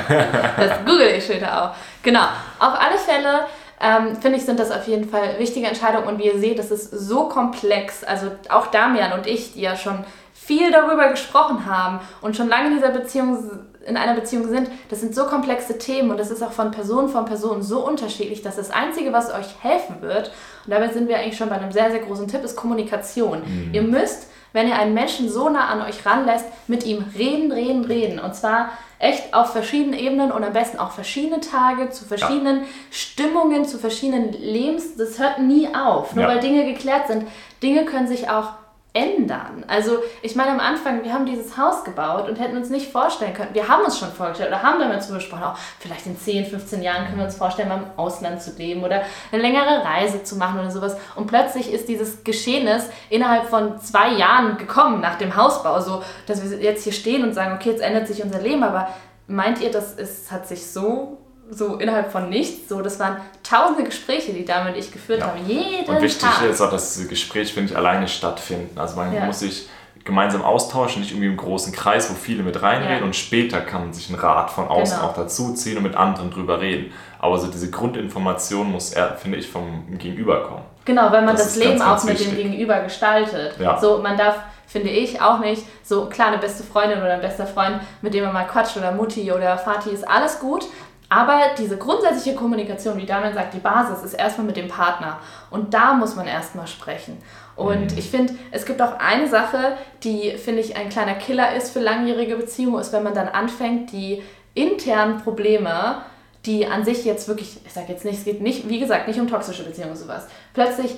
Das google ich später auch. Genau. Auf alle Fälle ähm, finde ich, sind das auf jeden Fall wichtige Entscheidungen. Und wie ihr seht, das ist so komplex. Also auch Damian und ich, die ja schon viel darüber gesprochen haben und schon lange in dieser Beziehung in einer Beziehung sind, das sind so komplexe Themen und das ist auch von Person von Person so unterschiedlich, dass das Einzige, was euch helfen wird, und dabei sind wir eigentlich schon bei einem sehr, sehr großen Tipp, ist Kommunikation. Ihr müsst, wenn ihr einen Menschen so nah an euch ranlässt, mit ihm reden, reden, reden. Und zwar echt auf verschiedenen Ebenen und am besten auch verschiedene Tage, zu verschiedenen Stimmungen, zu verschiedenen Lebens. Das hört nie auf, nur Ja. weil Dinge geklärt sind. Dinge können sich auch ändern. Also ich meine am Anfang, wir haben dieses Haus gebaut und hätten uns nicht vorstellen können, wir haben uns schon vorgestellt oder haben damit so besprochen, auch vielleicht in 10, 15 Jahren können wir uns vorstellen, mal im Ausland zu leben oder eine längere Reise zu machen oder sowas. Und plötzlich ist dieses Geschehnis innerhalb von zwei Jahren gekommen nach dem Hausbau, so dass wir jetzt hier stehen und sagen, okay, jetzt ändert sich unser Leben, aber meint ihr, das ist, hat sich so so innerhalb von nichts, so das waren tausende Gespräche, die und ich geführt Ja. haben, jeden Und wichtig Tag. ist auch, dass diese Gespräche, finde ich, alleine stattfinden. Also man Ja. muss sich gemeinsam austauschen, nicht irgendwie im großen Kreis, wo viele mit reinreden Ja. und später kann man sich einen Rat von außen Genau. auch dazuziehen und mit anderen drüber reden. Aber so diese Grundinformation muss, eher, finde ich, vom Gegenüber kommen. Genau, weil man Das das, Leben ganz, ganz auch mit dem wichtig. Gegenüber gestaltet. Ja. So, man darf, finde ich, auch nicht so, klar, eine beste Freundin oder ein bester Freund, mit dem man mal quatscht oder Mutti oder Vati ist alles gut. Aber diese grundsätzliche Kommunikation, wie Damian sagt, die Basis ist erstmal mit dem Partner. Und da muss man erstmal sprechen. Und ich finde, es gibt auch eine Sache, die, finde ich, ein kleiner Killer ist für langjährige Beziehungen, ist, wenn man dann anfängt, die internen Probleme, die an sich jetzt wirklich, ich sage jetzt nicht, es geht nicht, wie gesagt, nicht um toxische Beziehungen und sowas, plötzlich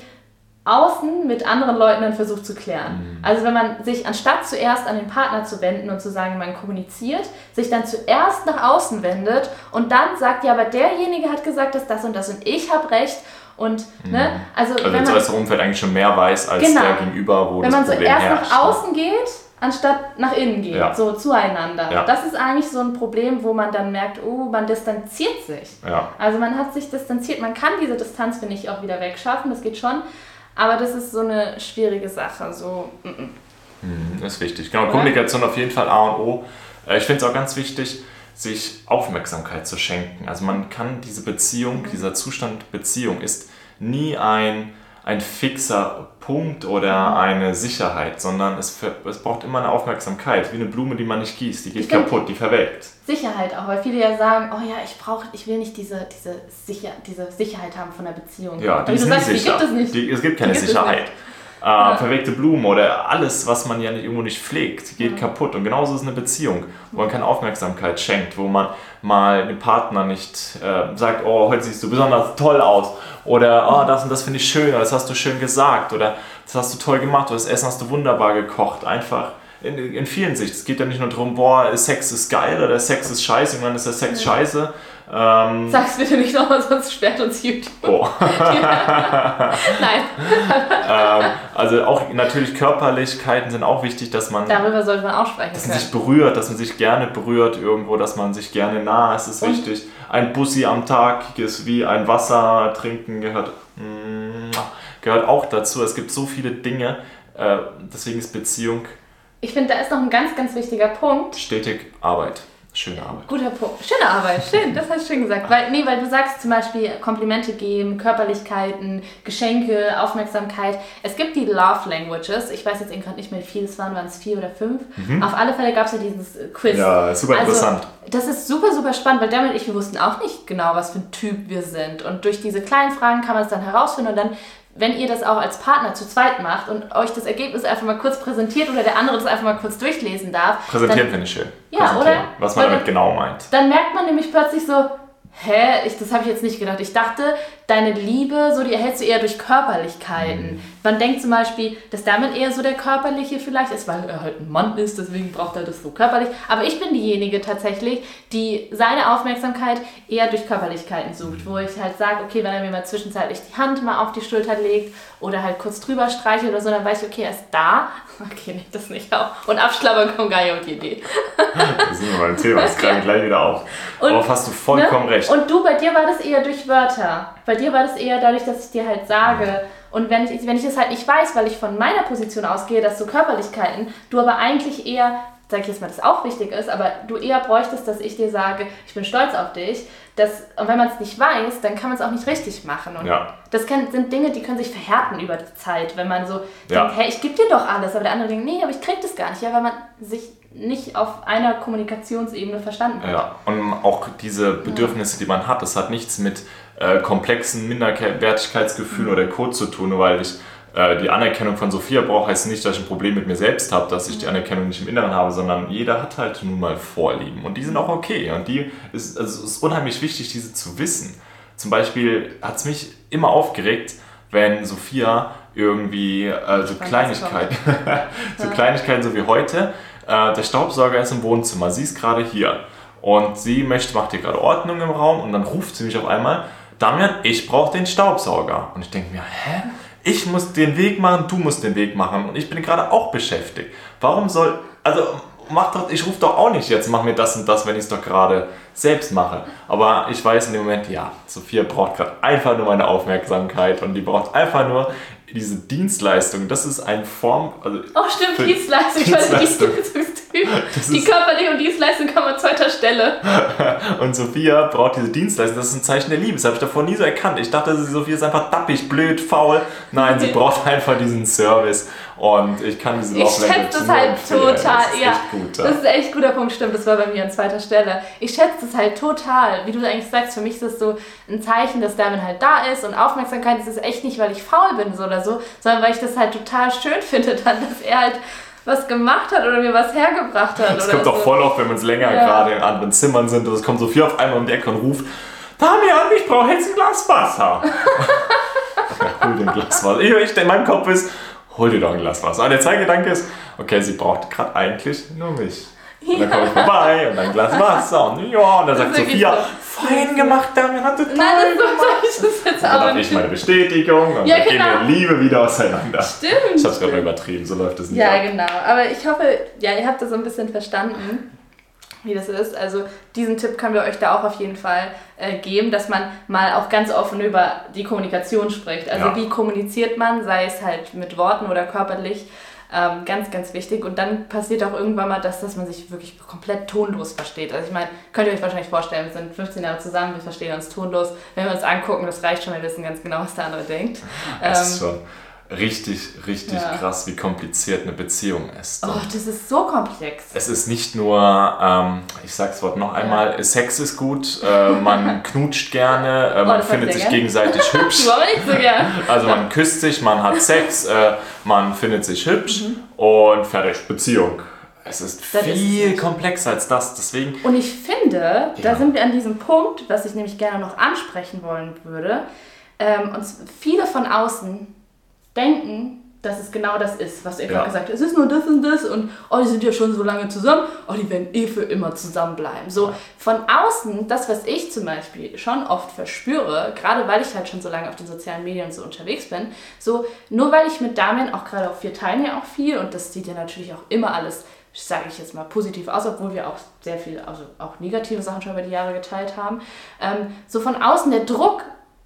außen mit anderen Leuten dann versucht zu klären. Mhm. Also wenn man sich anstatt zuerst an den Partner zu wenden und zu sagen, man kommuniziert, sich dann zuerst nach außen wendet und dann sagt, ja, aber derjenige hat gesagt, dass das und das und ich habe recht und mhm. ne, also, also wenn man das Umfeld eigentlich schon mehr weiß als genau, der Gegenüber, wo wenn das man Problem so erst herrscht. nach außen geht, anstatt nach innen geht, ja. so zueinander. Ja. Das ist eigentlich so ein Problem, wo man dann merkt, oh, man distanziert sich. Ja. Also man hat sich distanziert. Man kann diese Distanz finde ich auch wieder wegschaffen, das geht schon. Aber das ist so eine schwierige Sache. So, mm -mm. Mhm, ist wichtig. Genau, Oder? Kommunikation auf jeden Fall A und O. Äh, ich finde es auch ganz wichtig, sich Aufmerksamkeit zu schenken. Also man kann diese Beziehung, mhm. dieser Zustand Beziehung ist nie ein ein fixer Punkt oder mhm. eine Sicherheit, sondern es, es braucht immer eine Aufmerksamkeit, wie eine Blume, die man nicht gießt, die geht kaputt, die verwelkt. Sicherheit auch, weil viele ja sagen, oh ja, ich brauche, ich will nicht diese, diese, Sicher, diese Sicherheit haben von der Beziehung. Ja, die ist sagst, sicher. Die gibt es nicht. Die, es gibt keine gibt Sicherheit. Äh, ja. Verwelkte Blumen oder alles, was man ja nicht, irgendwo nicht pflegt, geht ja. kaputt. Und genauso ist eine Beziehung, wo man keine Aufmerksamkeit schenkt, wo man mal dem Partner nicht äh, sagt, oh, heute siehst du besonders toll aus oder oh, das und das finde ich schön oder das hast du schön gesagt oder das hast du toll gemacht oder das Essen hast du wunderbar gekocht. Einfach in, in vielen Sichten. Es geht ja nicht nur darum, boah, Sex ist geil oder Sex ist scheiße, irgendwann ist der Sex ja. scheiße. Ähm, Sag's bitte nicht nochmal, sonst sperrt uns YouTube. Oh. *laughs* Nein. ähm, also auch natürlich Körperlichkeiten sind auch wichtig, dass man. Darüber sollte man auch sprechen. Dass man sich berührt, dass man sich gerne berührt irgendwo, dass man sich gerne nah ist, ist Und wichtig. Ein Bussi am Tag ist wie ein Wasser trinken gehört, mm, gehört auch dazu. Es gibt so viele Dinge, äh, deswegen ist Beziehung. Ich finde, da ist noch ein ganz, ganz wichtiger Punkt. Stetig Arbeit. Schöne Arbeit. Guter Punkt. Schöne Arbeit, schön, das hast du schön gesagt. Weil, nee, weil du sagst zum Beispiel Komplimente geben, Körperlichkeiten, Geschenke, Aufmerksamkeit. Es gibt die Love Languages. Ich weiß jetzt eben gerade nicht mehr, wie viele es waren, waren es vier oder fünf. Mhm. Auf alle Fälle gab es ja dieses Quiz. Ja, super also, interessant. Das ist super, super spannend, weil damit ich, wir wussten auch nicht genau, was für ein Typ wir sind. Und durch diese kleinen Fragen kann man es dann herausfinden und dann wenn ihr das auch als Partner zu zweit macht und euch das Ergebnis einfach mal kurz präsentiert oder der andere das einfach mal kurz durchlesen darf. Präsentieren finde ich schön. Ja, oder? Was man damit genau meint. Dann merkt man nämlich plötzlich so, hä, ich, das habe ich jetzt nicht gedacht. Ich dachte, deine Liebe, so die erhältst du eher durch Körperlichkeiten. Mhm. Man denkt zum Beispiel, dass damit eher so der Körperliche vielleicht ist, weil er halt ein Mann ist, deswegen braucht er das so körperlich. Aber ich bin diejenige tatsächlich, die seine Aufmerksamkeit eher durch Körperlichkeiten sucht, wo ich halt sage, okay, wenn er mir mal zwischenzeitlich die Hand mal auf die Schulter legt oder halt kurz drüber streichelt oder so, dann weiß ich, okay, er ist da. *laughs* Okay, nicht das nicht auch. Und abschlabbern kommt gar nicht auf die Idee. *laughs* das sind wir beim Thema, das *laughs* greifen gleich wieder auf. Und, Darauf hast du vollkommen ne? recht. Und du, bei dir war das eher durch Wörter. Bei dir war das eher dadurch, dass ich dir halt sage. Und wenn ich, wenn ich das halt nicht weiß, weil ich von meiner Position ausgehe, dass so Körperlichkeiten, du aber eigentlich eher, sag ich jetzt mal, das auch wichtig ist, aber du eher bräuchtest, dass ich dir sage, ich bin stolz auf dich. Das, und wenn man es nicht weiß, dann kann man es auch nicht richtig machen. Und ja. das kann, sind Dinge, die können sich verhärten über die Zeit, wenn man so ja. denkt, hey, ich gebe dir doch alles, aber der andere denkt, nee, aber ich krieg das gar nicht, ja, weil man sich nicht auf einer Kommunikationsebene verstanden hat. Ja, und auch diese Bedürfnisse, die man hat, das hat nichts mit äh, komplexen Minderwertigkeitsgefühlen mhm. oder Code zu tun, nur weil ich äh, die Anerkennung von Sophia brauche, heißt nicht, dass ich ein Problem mit mir selbst habe, dass ich die mhm. Anerkennung nicht im Inneren habe, sondern jeder hat halt nun mal Vorlieben und die sind auch okay und die ist, also es ist unheimlich wichtig, diese zu wissen. Zum Beispiel hat es mich immer aufgeregt, wenn Sophia irgendwie äh, so Kleinigkeiten, *laughs* so Kleinigkeiten so wie heute, äh, der Staubsauger ist im Wohnzimmer, sie ist gerade hier und sie möchte, macht hier gerade Ordnung im Raum und dann ruft sie mich auf einmal, Damian, ich brauche den Staubsauger. Und ich denke mir, hä? Ich muss den Weg machen, du musst den Weg machen und ich bin gerade auch beschäftigt. Warum soll, also mach doch, ich rufe doch auch nicht jetzt, mach mir das und das, wenn ich es doch gerade selbst mache. Aber ich weiß in dem Moment, ja, Sophia braucht gerade einfach nur meine Aufmerksamkeit und die braucht einfach nur diese Dienstleistung. Das ist eine Form. Also oh, stimmt, Dienstleistung. Dienstleistung. *laughs* Die körperliche und Dienstleistung kommen an zweiter Stelle. *laughs* und Sophia braucht diese Dienstleistung. Das ist ein Zeichen der Liebe. Das habe ich davor nie so erkannt. Ich dachte, Sophia ist einfach dappig, blöd, faul. Nein, sie *laughs* braucht einfach diesen Service. Und ich kann diese Ich schätze das halt total. Das ja, gut, ja. das ist echt guter Punkt. Stimmt, das war bei mir an zweiter Stelle. Ich schätze das halt total. Wie du eigentlich sagst, für mich ist das so ein Zeichen, dass Damen halt da ist. Und Aufmerksamkeit ist es echt nicht, weil ich faul bin so oder so, sondern weil ich das halt total schön *laughs* finde, dann, dass er halt was gemacht hat oder mir was hergebracht hat. Das kommt so. auch voll oft, wenn wir uns länger ja. gerade in anderen Zimmern sind. Es kommt so viel auf einmal um die Ecke und ruft, Damian, ich brauche jetzt ein Glas Wasser. *laughs* Ja, hol dir ein Glas Wasser. Ich, ich, in meinem Kopf ist, hol dir doch ein Glas Wasser. Und der zweite Gedanke ist, okay, sie braucht gerade eigentlich nur mich. Und dann komme ich vorbei und ein Glas Wasser und ja, und dann sagt Sophia, so. fein gemacht, Damian, hat total Nein, das gemacht. Ist das jetzt und dann habe ich meine Bestätigung und ja, dann genau. gehen wir Liebe wieder auseinander. Stimmt. Ich habe es gerade mal übertrieben, so läuft es nicht Ja, ab. genau. Aber ich hoffe, ja, ihr habt das so ein bisschen verstanden wie das ist. Also diesen Tipp können wir euch da auch auf jeden Fall äh, geben, dass man mal auch ganz offen über die Kommunikation spricht. Also ja. wie kommuniziert man, sei es halt mit Worten oder körperlich. Ähm, ganz, ganz wichtig. Und dann passiert auch irgendwann mal das, dass man sich wirklich komplett tonlos versteht. Also ich meine, könnt ihr euch wahrscheinlich vorstellen, wir sind 15 Jahre zusammen, wir verstehen uns tonlos. Wenn wir uns angucken, das reicht schon, wir wissen ganz genau, was der andere denkt. Das ähm, ist schon richtig, richtig ja. krass, wie kompliziert eine Beziehung ist. Oh, das ist so komplex. Es ist nicht nur, ähm, ich sag's Wort noch einmal, ja. Sex ist gut, äh, man *laughs* knutscht gerne, äh, man oh, findet sich gern. gegenseitig *laughs* hübsch. aber nicht so gern. Also man küsst sich, man hat Sex, äh, man findet sich hübsch mhm. und fertig, Beziehung. Es ist das viel ist komplexer als das, deswegen... Und ich finde, ja. da sind wir an diesem Punkt, was ich nämlich gerne noch ansprechen wollen würde, ähm, und viele von außen denken, dass es genau das ist, was ihr ja. gerade gesagt habt. Es ist nur das und das und oh, die sind ja schon so lange zusammen, oh, die werden eh für immer zusammenbleiben. So von außen, das, was ich zum Beispiel schon oft verspüre, gerade weil ich halt schon so lange auf den sozialen Medien so unterwegs bin, so nur weil ich mit Damian auch gerade auf wir teilen ja auch viel und das sieht ja natürlich auch immer alles sage ich jetzt mal positiv aus, obwohl wir auch sehr viel, also auch negative Sachen schon über die Jahre geteilt haben. Ähm, so von außen der Druck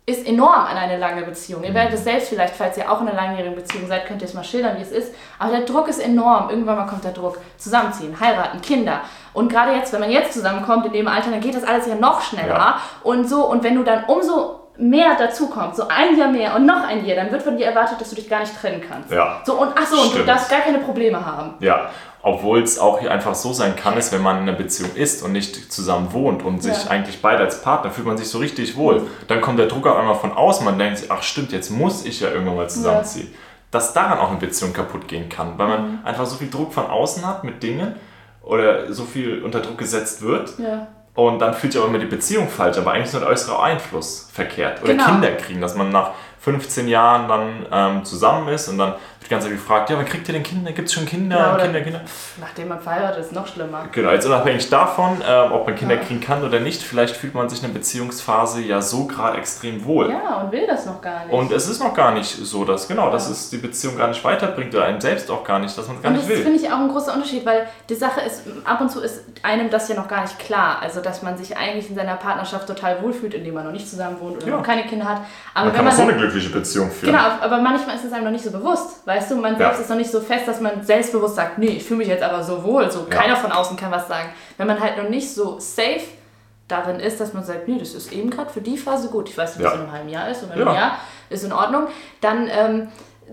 ist enorm an eine lange Beziehung. Ihr werdet es selbst vielleicht, falls ihr auch in einer langjährigen Beziehung seid, könnt ihr es mal schildern, wie es ist. Aber der Druck ist enorm. Irgendwann mal kommt der Druck. Zusammenziehen, heiraten, Kinder. Und gerade jetzt, wenn man jetzt zusammenkommt, in dem Alter, dann geht das alles ja noch schneller. Ja. Und so, und wenn du dann umso mehr dazu kommt, so ein Jahr mehr und noch ein Jahr, dann wird von dir erwartet, dass du dich gar nicht trennen kannst. Ja. So, und ach so, und du darfst gar keine Probleme haben. Ja. Obwohl es auch einfach so sein kann, ist, wenn man in einer Beziehung ist und nicht zusammen wohnt und sich ja. eigentlich beide als Partner fühlt man sich so richtig wohl. Dann kommt der Druck auch einmal von außen, man denkt sich, ach stimmt, jetzt muss ich ja irgendwann mal zusammenziehen. Ja. Dass daran auch eine Beziehung kaputt gehen kann, weil man mhm. einfach so viel Druck von außen hat mit Dingen oder so viel unter Druck gesetzt wird. Ja. Und dann fühlt sich auch immer die Beziehung falsch, aber eigentlich ist nur der äußere Einfluss verkehrt. Oder genau. Kinder kriegen, dass man nach 15 Jahren dann ähm, zusammen ist und dann die ganze Zeit gefragt, ja, wann kriegt ihr denn Kinder? Gibt es schon Kinder? Ja, Kinder, Kinder? Nachdem man verheiratet ist, noch schlimmer. Genau, jetzt unabhängig davon, äh, ob man Kinder ja. kriegen kann oder nicht, vielleicht fühlt man sich in der Beziehungsphase ja so gerade extrem wohl. Ja, und will das noch gar nicht. Und es ist noch gar nicht so, dass, genau, ja. dass es die Beziehung gar nicht weiterbringt oder einem selbst auch gar nicht, dass man es gar und nicht will. Das finde ich auch ein großer Unterschied, weil die Sache ist, ab und zu ist einem das ja noch gar nicht klar. Also, dass man sich eigentlich in seiner Partnerschaft total wohlfühlt, indem man noch nicht zusammen wohnt oder noch keine Kinder hat. Aber man kann man auch so eine glückliche Beziehung führen. Genau, aber manchmal ist es einem noch nicht so bewusst, weißt du? Man selbst ist noch nicht so fest, dass man selbstbewusst sagt, nee, ich fühle mich jetzt aber so wohl, so ja. keiner von außen kann was sagen. Wenn man halt noch nicht so safe darin ist, dass man sagt, nee, das ist eben gerade für die Phase gut. Ich weiß nicht, was ja. in einem halben Jahr ist oder in einem Jahr ist in Ordnung. Dann, ähm,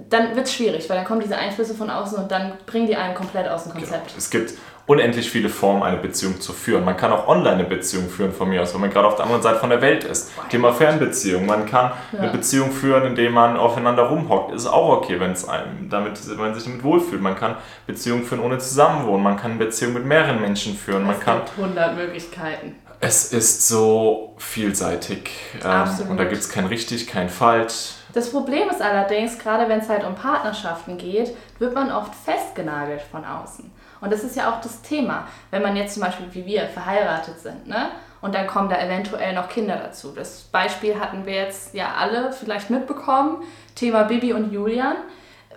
dann wird es schwierig, weil dann kommen diese Einflüsse von außen und dann bringen die einen komplett aus dem genau. Konzept. Genau. Es gibt unendlich viele Formen, eine Beziehung zu führen. Man kann auch online eine Beziehung führen von mir aus, wenn man gerade auf der anderen Seite von der Welt ist. Thema Fernbeziehung. Man kann ja. eine Beziehung führen, indem man aufeinander rumhockt. Ist auch okay, wenn es einem damit, wenn man sich damit wohlfühlt. Man kann Beziehungen führen ohne Zusammenwohnen. Man kann Beziehungen mit mehreren Menschen führen. Man es kann, gibt 100 Möglichkeiten. Es ist so vielseitig. Ähm, und da gibt es kein richtig, kein falsch. Das Problem ist allerdings, gerade wenn es halt um Partnerschaften geht, wird man oft festgenagelt von außen. Und das ist ja auch das Thema, wenn man jetzt zum Beispiel wie wir verheiratet sind, ne? Und dann kommen da eventuell noch Kinder dazu. Das Beispiel hatten wir jetzt ja alle vielleicht mitbekommen, Thema Bibi und Julian,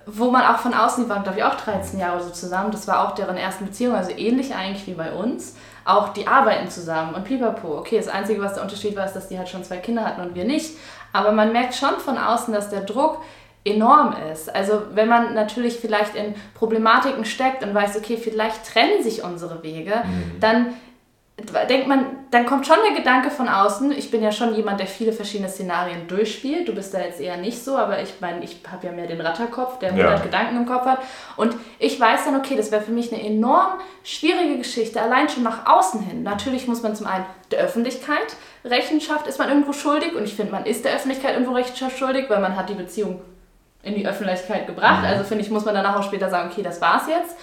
wo man auch von außen, die waren glaube ich auch 13 Jahre so zusammen, das war auch deren ersten Beziehung, also ähnlich eigentlich wie bei uns. Auch die arbeiten zusammen und pipapo. Okay, das Einzige, was der Unterschied war, ist, dass die halt schon zwei Kinder hatten und wir nicht. Aber man merkt schon von außen, dass der Druck enorm ist. Also wenn man natürlich vielleicht in Problematiken steckt und weiß, okay, vielleicht trennen sich unsere Wege, mhm. dann denkt man, dann kommt schon der Gedanke von außen. Ich bin ja schon jemand, der viele verschiedene Szenarien durchspielt. Du bist da jetzt eher nicht so, aber ich meine, ich habe ja mehr den Ratterkopf, der 100 ja. Gedanken im Kopf hat. Und ich weiß dann, okay, das wäre für mich eine enorm schwierige Geschichte, allein schon nach außen hin. Natürlich muss man zum einen der Öffentlichkeit Rechenschaft, ist man irgendwo schuldig. Und ich finde, man ist der Öffentlichkeit irgendwo Rechenschaft schuldig, weil man hat die Beziehung in die Öffentlichkeit gebracht. Also finde ich, muss man danach auch später sagen, okay, das war's jetzt.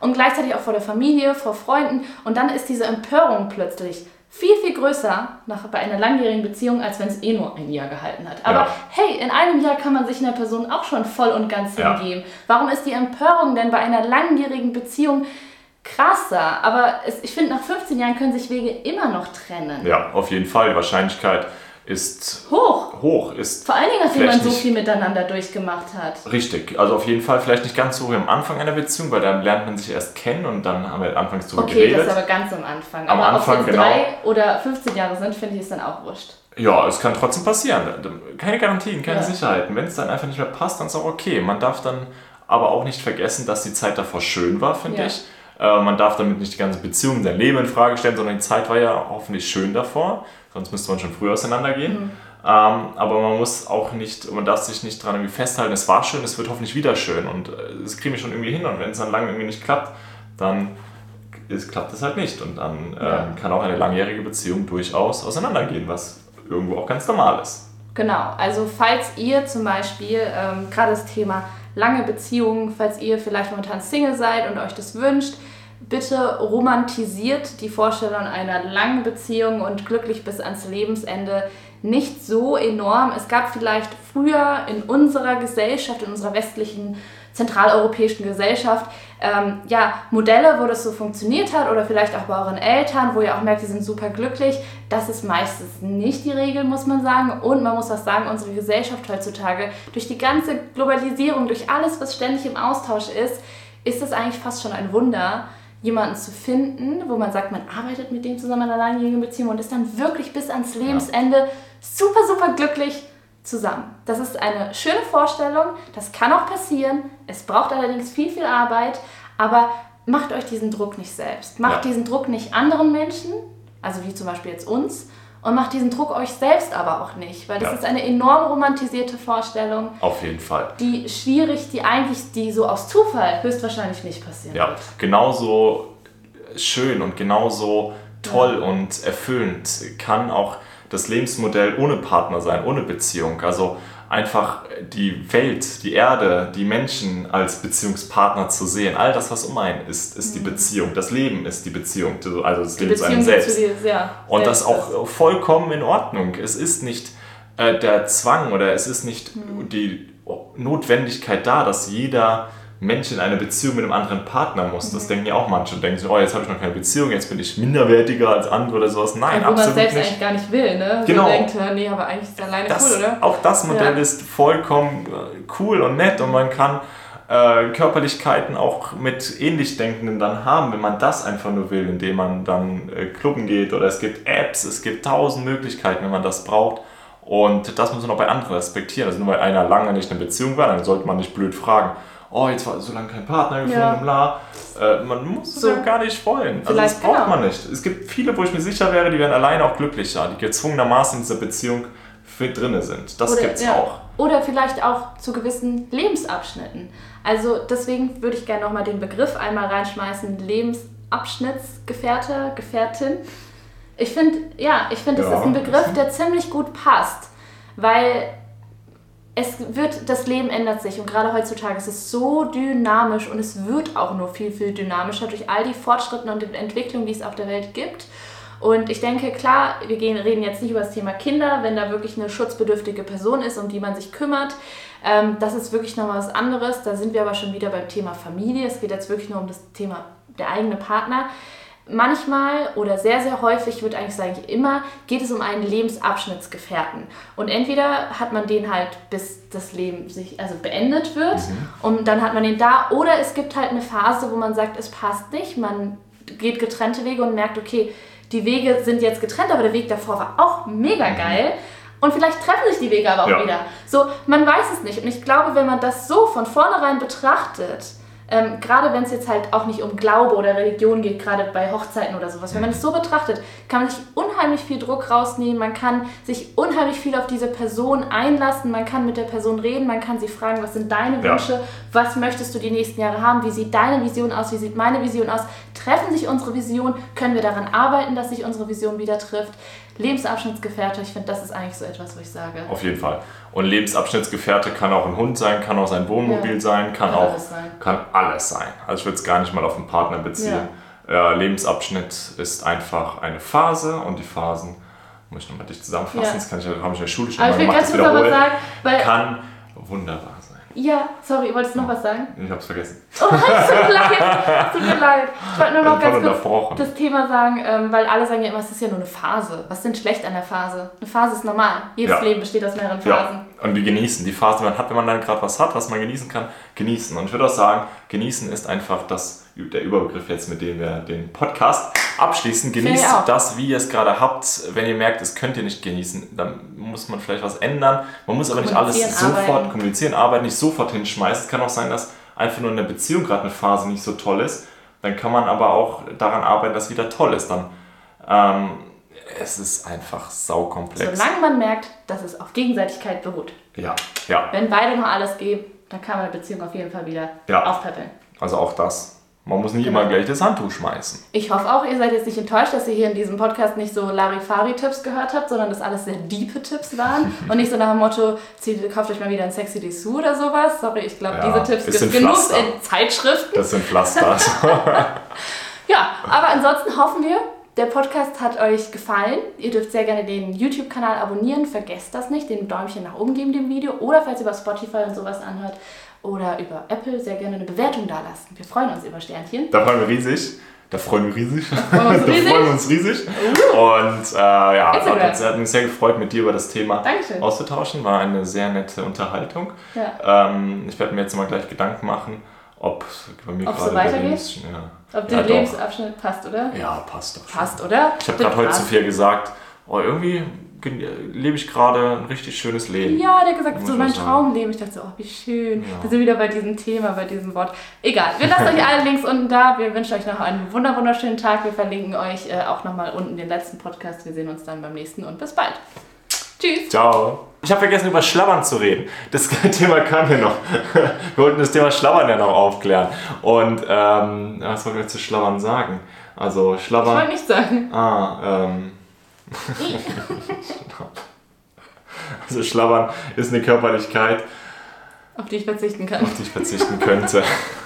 Und gleichzeitig auch vor der Familie, vor Freunden. Und dann ist diese Empörung plötzlich viel, viel größer nach, bei einer langjährigen Beziehung, als wenn es eh nur ein Jahr gehalten hat. Aber ja. hey, in einem Jahr kann man sich einer Person auch schon voll und ganz ja. hingeben. Warum ist die Empörung denn bei einer langjährigen Beziehung krasser? Aber es, ich finde, nach 15 Jahren können sich Wege immer noch trennen. Ja, auf jeden Fall. Die Wahrscheinlichkeit ist hoch. hoch ist Vor allen Dingen, nachdem man so viel miteinander durchgemacht hat. Richtig, also auf jeden Fall vielleicht nicht ganz so wie am Anfang einer Beziehung, weil dann lernt man sich erst kennen und dann haben wir anfangs darüber okay, geredet. Okay, das ist aber ganz am Anfang. Am aber Anfang, ob jetzt genau. drei oder 15 Jahre sind, finde ich es dann auch wurscht. Ja, es kann trotzdem passieren. Keine Garantien, keine Ja. Sicherheiten. Wenn es dann einfach nicht mehr passt, dann ist auch okay. Man darf dann aber auch nicht vergessen, dass die Zeit davor schön war, finde Ja. ich. Äh, man darf damit nicht die ganze Beziehung, sein Leben in Frage stellen, sondern die Zeit war ja hoffentlich schön davor. Sonst müsste man schon früher auseinandergehen. Mhm. Ähm, aber man muss auch nicht, man darf sich nicht dran irgendwie festhalten, es war schön, es wird hoffentlich wieder schön und äh, das kriegen wir schon irgendwie hin. Und wenn es dann lange irgendwie nicht klappt, dann ist, klappt es halt nicht. Und dann ähm, Ja. kann auch eine langjährige Beziehung durchaus auseinandergehen, was irgendwo auch ganz normal ist. Genau, also falls ihr zum Beispiel ähm, gerade das Thema lange Beziehungen, falls ihr vielleicht momentan Single seid und euch das wünscht, bitte romantisiert die Vorstellung einer langen Beziehung und glücklich bis ans Lebensende nicht so enorm. Es gab vielleicht früher in unserer Gesellschaft, in unserer westlichen zentraleuropäischen Gesellschaft, ähm, ja, Modelle, wo das so funktioniert hat oder vielleicht auch bei euren Eltern, wo ihr auch merkt, die sind super glücklich. Das ist meistens nicht die Regel, muss man sagen. Und man muss auch sagen, unsere Gesellschaft heutzutage, durch die ganze Globalisierung, durch alles, was ständig im Austausch ist, ist es eigentlich fast schon ein Wunder, jemanden zu finden, wo man sagt, man arbeitet mit dem zusammen in einer langjährigen Beziehung und ist dann wirklich bis ans Lebensende super, super glücklich zusammen. Das ist eine schöne Vorstellung, das kann auch passieren. Es braucht allerdings viel, viel Arbeit, aber macht euch diesen Druck nicht selbst. Macht Ja. diesen Druck nicht anderen Menschen, also wie zum Beispiel jetzt uns, und macht diesen Druck euch selbst aber auch nicht, weil das Ja. ist eine enorm romantisierte Vorstellung, Auf jeden Fall. die schwierig, die eigentlich, die so aus Zufall höchstwahrscheinlich nicht passieren Ja, wird. genauso schön und genauso toll und erfüllend kann auch das Lebensmodell ohne Partner sein, ohne Beziehung. Also einfach die Welt, die Erde, die Menschen als Beziehungspartner zu sehen. All das, was um einen ist, ist die Beziehung. Das Leben ist die Beziehung, also das Die Leben zu einem selbst. zu dir, ja, Und das selbst ist. auch vollkommen in Ordnung. Es ist nicht äh, der Zwang oder es ist nicht Hm. die Notwendigkeit da, dass jeder Mensch in eine Beziehung mit einem anderen Partner muss. Mhm. Das denken ja auch manche und denken so, oh, jetzt habe ich noch keine Beziehung, jetzt bin ich minderwertiger als andere oder sowas. Nein, Obwohl man absolut selbst nicht. eigentlich gar nicht will, ne? Genau. So denkt, nee, aber eigentlich ist alleine Das, cool, oder? Auch das Modell Ja. ist vollkommen äh, cool und nett und man kann äh, Körperlichkeiten auch mit Ähnlichdenkenden dann haben, wenn man das einfach nur will, indem man dann äh, klubben geht oder es gibt Apps, es gibt tausend Möglichkeiten, wenn man das braucht. Und das muss man auch bei anderen respektieren. Also nur weil einer lange nicht in Beziehung war, dann sollte man nicht blöd fragen, oh, jetzt war so lange kein Partner gefunden, Ja. bla. Äh, man muss So. es ja gar nicht wollen. Also das Vielleicht, braucht genau. man nicht. Es gibt viele, wo ich mir sicher wäre, die wären alleine auch glücklicher, die gezwungenermaßen in dieser Beziehung drinne sind. Das gibt's ja. auch. Oder vielleicht auch zu gewissen Lebensabschnitten. Also deswegen würde ich gerne nochmal den Begriff einmal reinschmeißen, Lebensabschnittsgefährte, Gefährtin. Ich finde, ja, ich finde, das Ja. ist ein Begriff, der ziemlich gut passt, weil es wird, das Leben ändert sich und gerade heutzutage ist es so dynamisch und es wird auch nur viel, viel dynamischer durch all die Fortschritte und die Entwicklungen, die es auf der Welt gibt. Und ich denke, klar, wir gehen, reden jetzt nicht über das Thema Kinder, wenn da wirklich eine schutzbedürftige Person ist, um die man sich kümmert. Ähm, das ist wirklich nochmal was anderes. Da sind wir aber schon wieder beim Thema Familie. Es geht jetzt wirklich nur um das Thema der eigene Partner. Manchmal oder sehr, sehr häufig, ich würde eigentlich sagen immer, geht es um einen Lebensabschnittsgefährten. Und entweder hat man den halt bis das Leben sich also beendet wird und dann hat man den da oder es gibt halt eine Phase, wo man sagt, es passt nicht, man geht getrennte Wege und merkt, okay, die Wege sind jetzt getrennt, aber der Weg davor war auch mega geil. Und vielleicht treffen sich die Wege aber auch Ja. wieder. So, man weiß es nicht. Und ich glaube, wenn man das so von vornherein betrachtet, ähm, gerade wenn es jetzt halt auch nicht um Glaube oder Religion geht, gerade bei Hochzeiten oder sowas, wenn man es so betrachtet, kann man sich unheimlich viel Druck rausnehmen, man kann sich unheimlich viel auf diese Person einlassen, man kann mit der Person reden, man kann sie fragen, was sind deine Ja. Wünsche, was möchtest du die nächsten Jahre haben, wie sieht deine Vision aus, wie sieht meine Vision aus, treffen sich unsere Visionen, können wir daran arbeiten, dass sich unsere Vision wieder trifft. Lebensabschnittsgefährte, ich finde, das ist eigentlich so etwas, wo ich sage. Auf jeden Fall. Und Lebensabschnittsgefährte kann auch ein Hund sein, kann auch sein Wohnmobil Ja. sein, kann, Kann auch alles sein. kann alles sein. Also ich würde es gar nicht mal auf einen Partner beziehen. ja, Lebensabschnitt ist einfach eine Phase und die Phasen, muss ich nochmal dich zusammenfassen, Ja. das kann ich, habe ich in der Schule schon Aber mal ich will gemacht, ganz kurz sagen, weil. Kann wunderbar. Ja, sorry, wolltest du noch was sagen? Ich hab's vergessen. *laughs* Oh, es tut mir leid. Tut mir leid. Ich wollte nur noch ganz kurz das Thema sagen, ähm, weil alle sagen ja immer, es ist ja nur eine Phase. Was ist denn schlecht an der Phase? Eine Phase ist normal. Jedes Ja. Leben besteht aus mehreren Phasen. Ja, und die genießen. Die Phase, die man hat, wenn man dann gerade was hat, was man genießen kann, genießen. Und ich würde auch sagen, genießen ist einfach das, der Überbegriff jetzt, mit dem wir den Podcast abschließen. Genießt das, wie ihr es gerade habt. Wenn ihr merkt, es könnt ihr nicht genießen, dann muss man vielleicht was ändern. Man muss aber nicht alles sofort arbeiten. kommunizieren, arbeiten, nicht sofort hinschmeißen. Es kann auch sein, dass einfach nur in der Beziehung gerade eine Phase nicht so toll ist. Dann kann man aber auch daran arbeiten, dass wieder toll ist. Dann, ähm, es ist einfach saukomplex. Solange man merkt, dass es auf Gegenseitigkeit beruht. Ja, ja. Wenn beide noch alles geben, dann kann man eine Beziehung auf jeden Fall wieder Ja. aufpäppeln. Also auch das. Man muss nicht Genau. immer gleich das Handtuch schmeißen. Ich hoffe auch, ihr seid jetzt nicht enttäuscht, dass ihr hier in diesem Podcast nicht so Larifari-Tipps gehört habt, sondern dass alles sehr diepe Tipps waren *laughs* und nicht so nach dem Motto, zieht, kauft euch mal wieder ein Sexy Dessous oder sowas. Sorry, ich glaube, Ja, diese Tipps es gibt sind genug Pflaster. in Zeitschriften. Das sind Pflasters. *laughs* Ja, aber ansonsten hoffen wir, der Podcast hat euch gefallen. Ihr dürft sehr gerne den YouTube-Kanal abonnieren. Vergesst das nicht, den Däumchen nach oben geben dem Video. Oder falls ihr über Spotify und sowas anhört oder über Apple, sehr gerne eine Bewertung dalassen. Wir freuen uns über Sternchen. da freuen wir riesig. Da freuen wir riesig. freuen wir uns *laughs* da riesig. freuen wir uns riesig. Und äh, ja, Instagram. hat hat uns sehr gefreut, mit dir über das Thema Dankeschön. auszutauschen. War eine sehr nette Unterhaltung. Ja. Ähm, ich werde mir jetzt mal gleich Gedanken machen, ob bei mir Ob so gerade der weitergeht? Ja, Ob der ja, doch. Lebensabschnitt passt, oder? Ja, passt doch. schon. Passt, oder? Ich habe gerade heute zu viel gesagt, oh, irgendwie gen- lebe ich gerade ein richtig schönes Leben. Ja, der hat gesagt, so mein. Traumleben. Ich dachte so, oh, wie schön. Ja. Wir sind wieder bei diesem Thema, bei diesem Wort. Egal, wir lassen euch alle *laughs* Links unten da. Wir wünschen euch noch einen wunder wunderschönen Tag. Wir verlinken euch äh, auch nochmal unten den letzten Podcast. Wir sehen uns dann beim nächsten und bis bald. Tschüss. Ciao. Ich habe vergessen, über Schlabbern zu reden. Das *laughs* Thema kam hier noch. Wir wollten das Thema Schlabbern ja noch aufklären. Und ähm, was wollen wir zu Schlabbern sagen? Also Ich Schlabbern. wollte nicht sagen. Ah, ähm. *laughs* also Schlabbern ist eine Körperlichkeit, Auf die ich verzichten kann. auf die ich verzichten könnte. *laughs*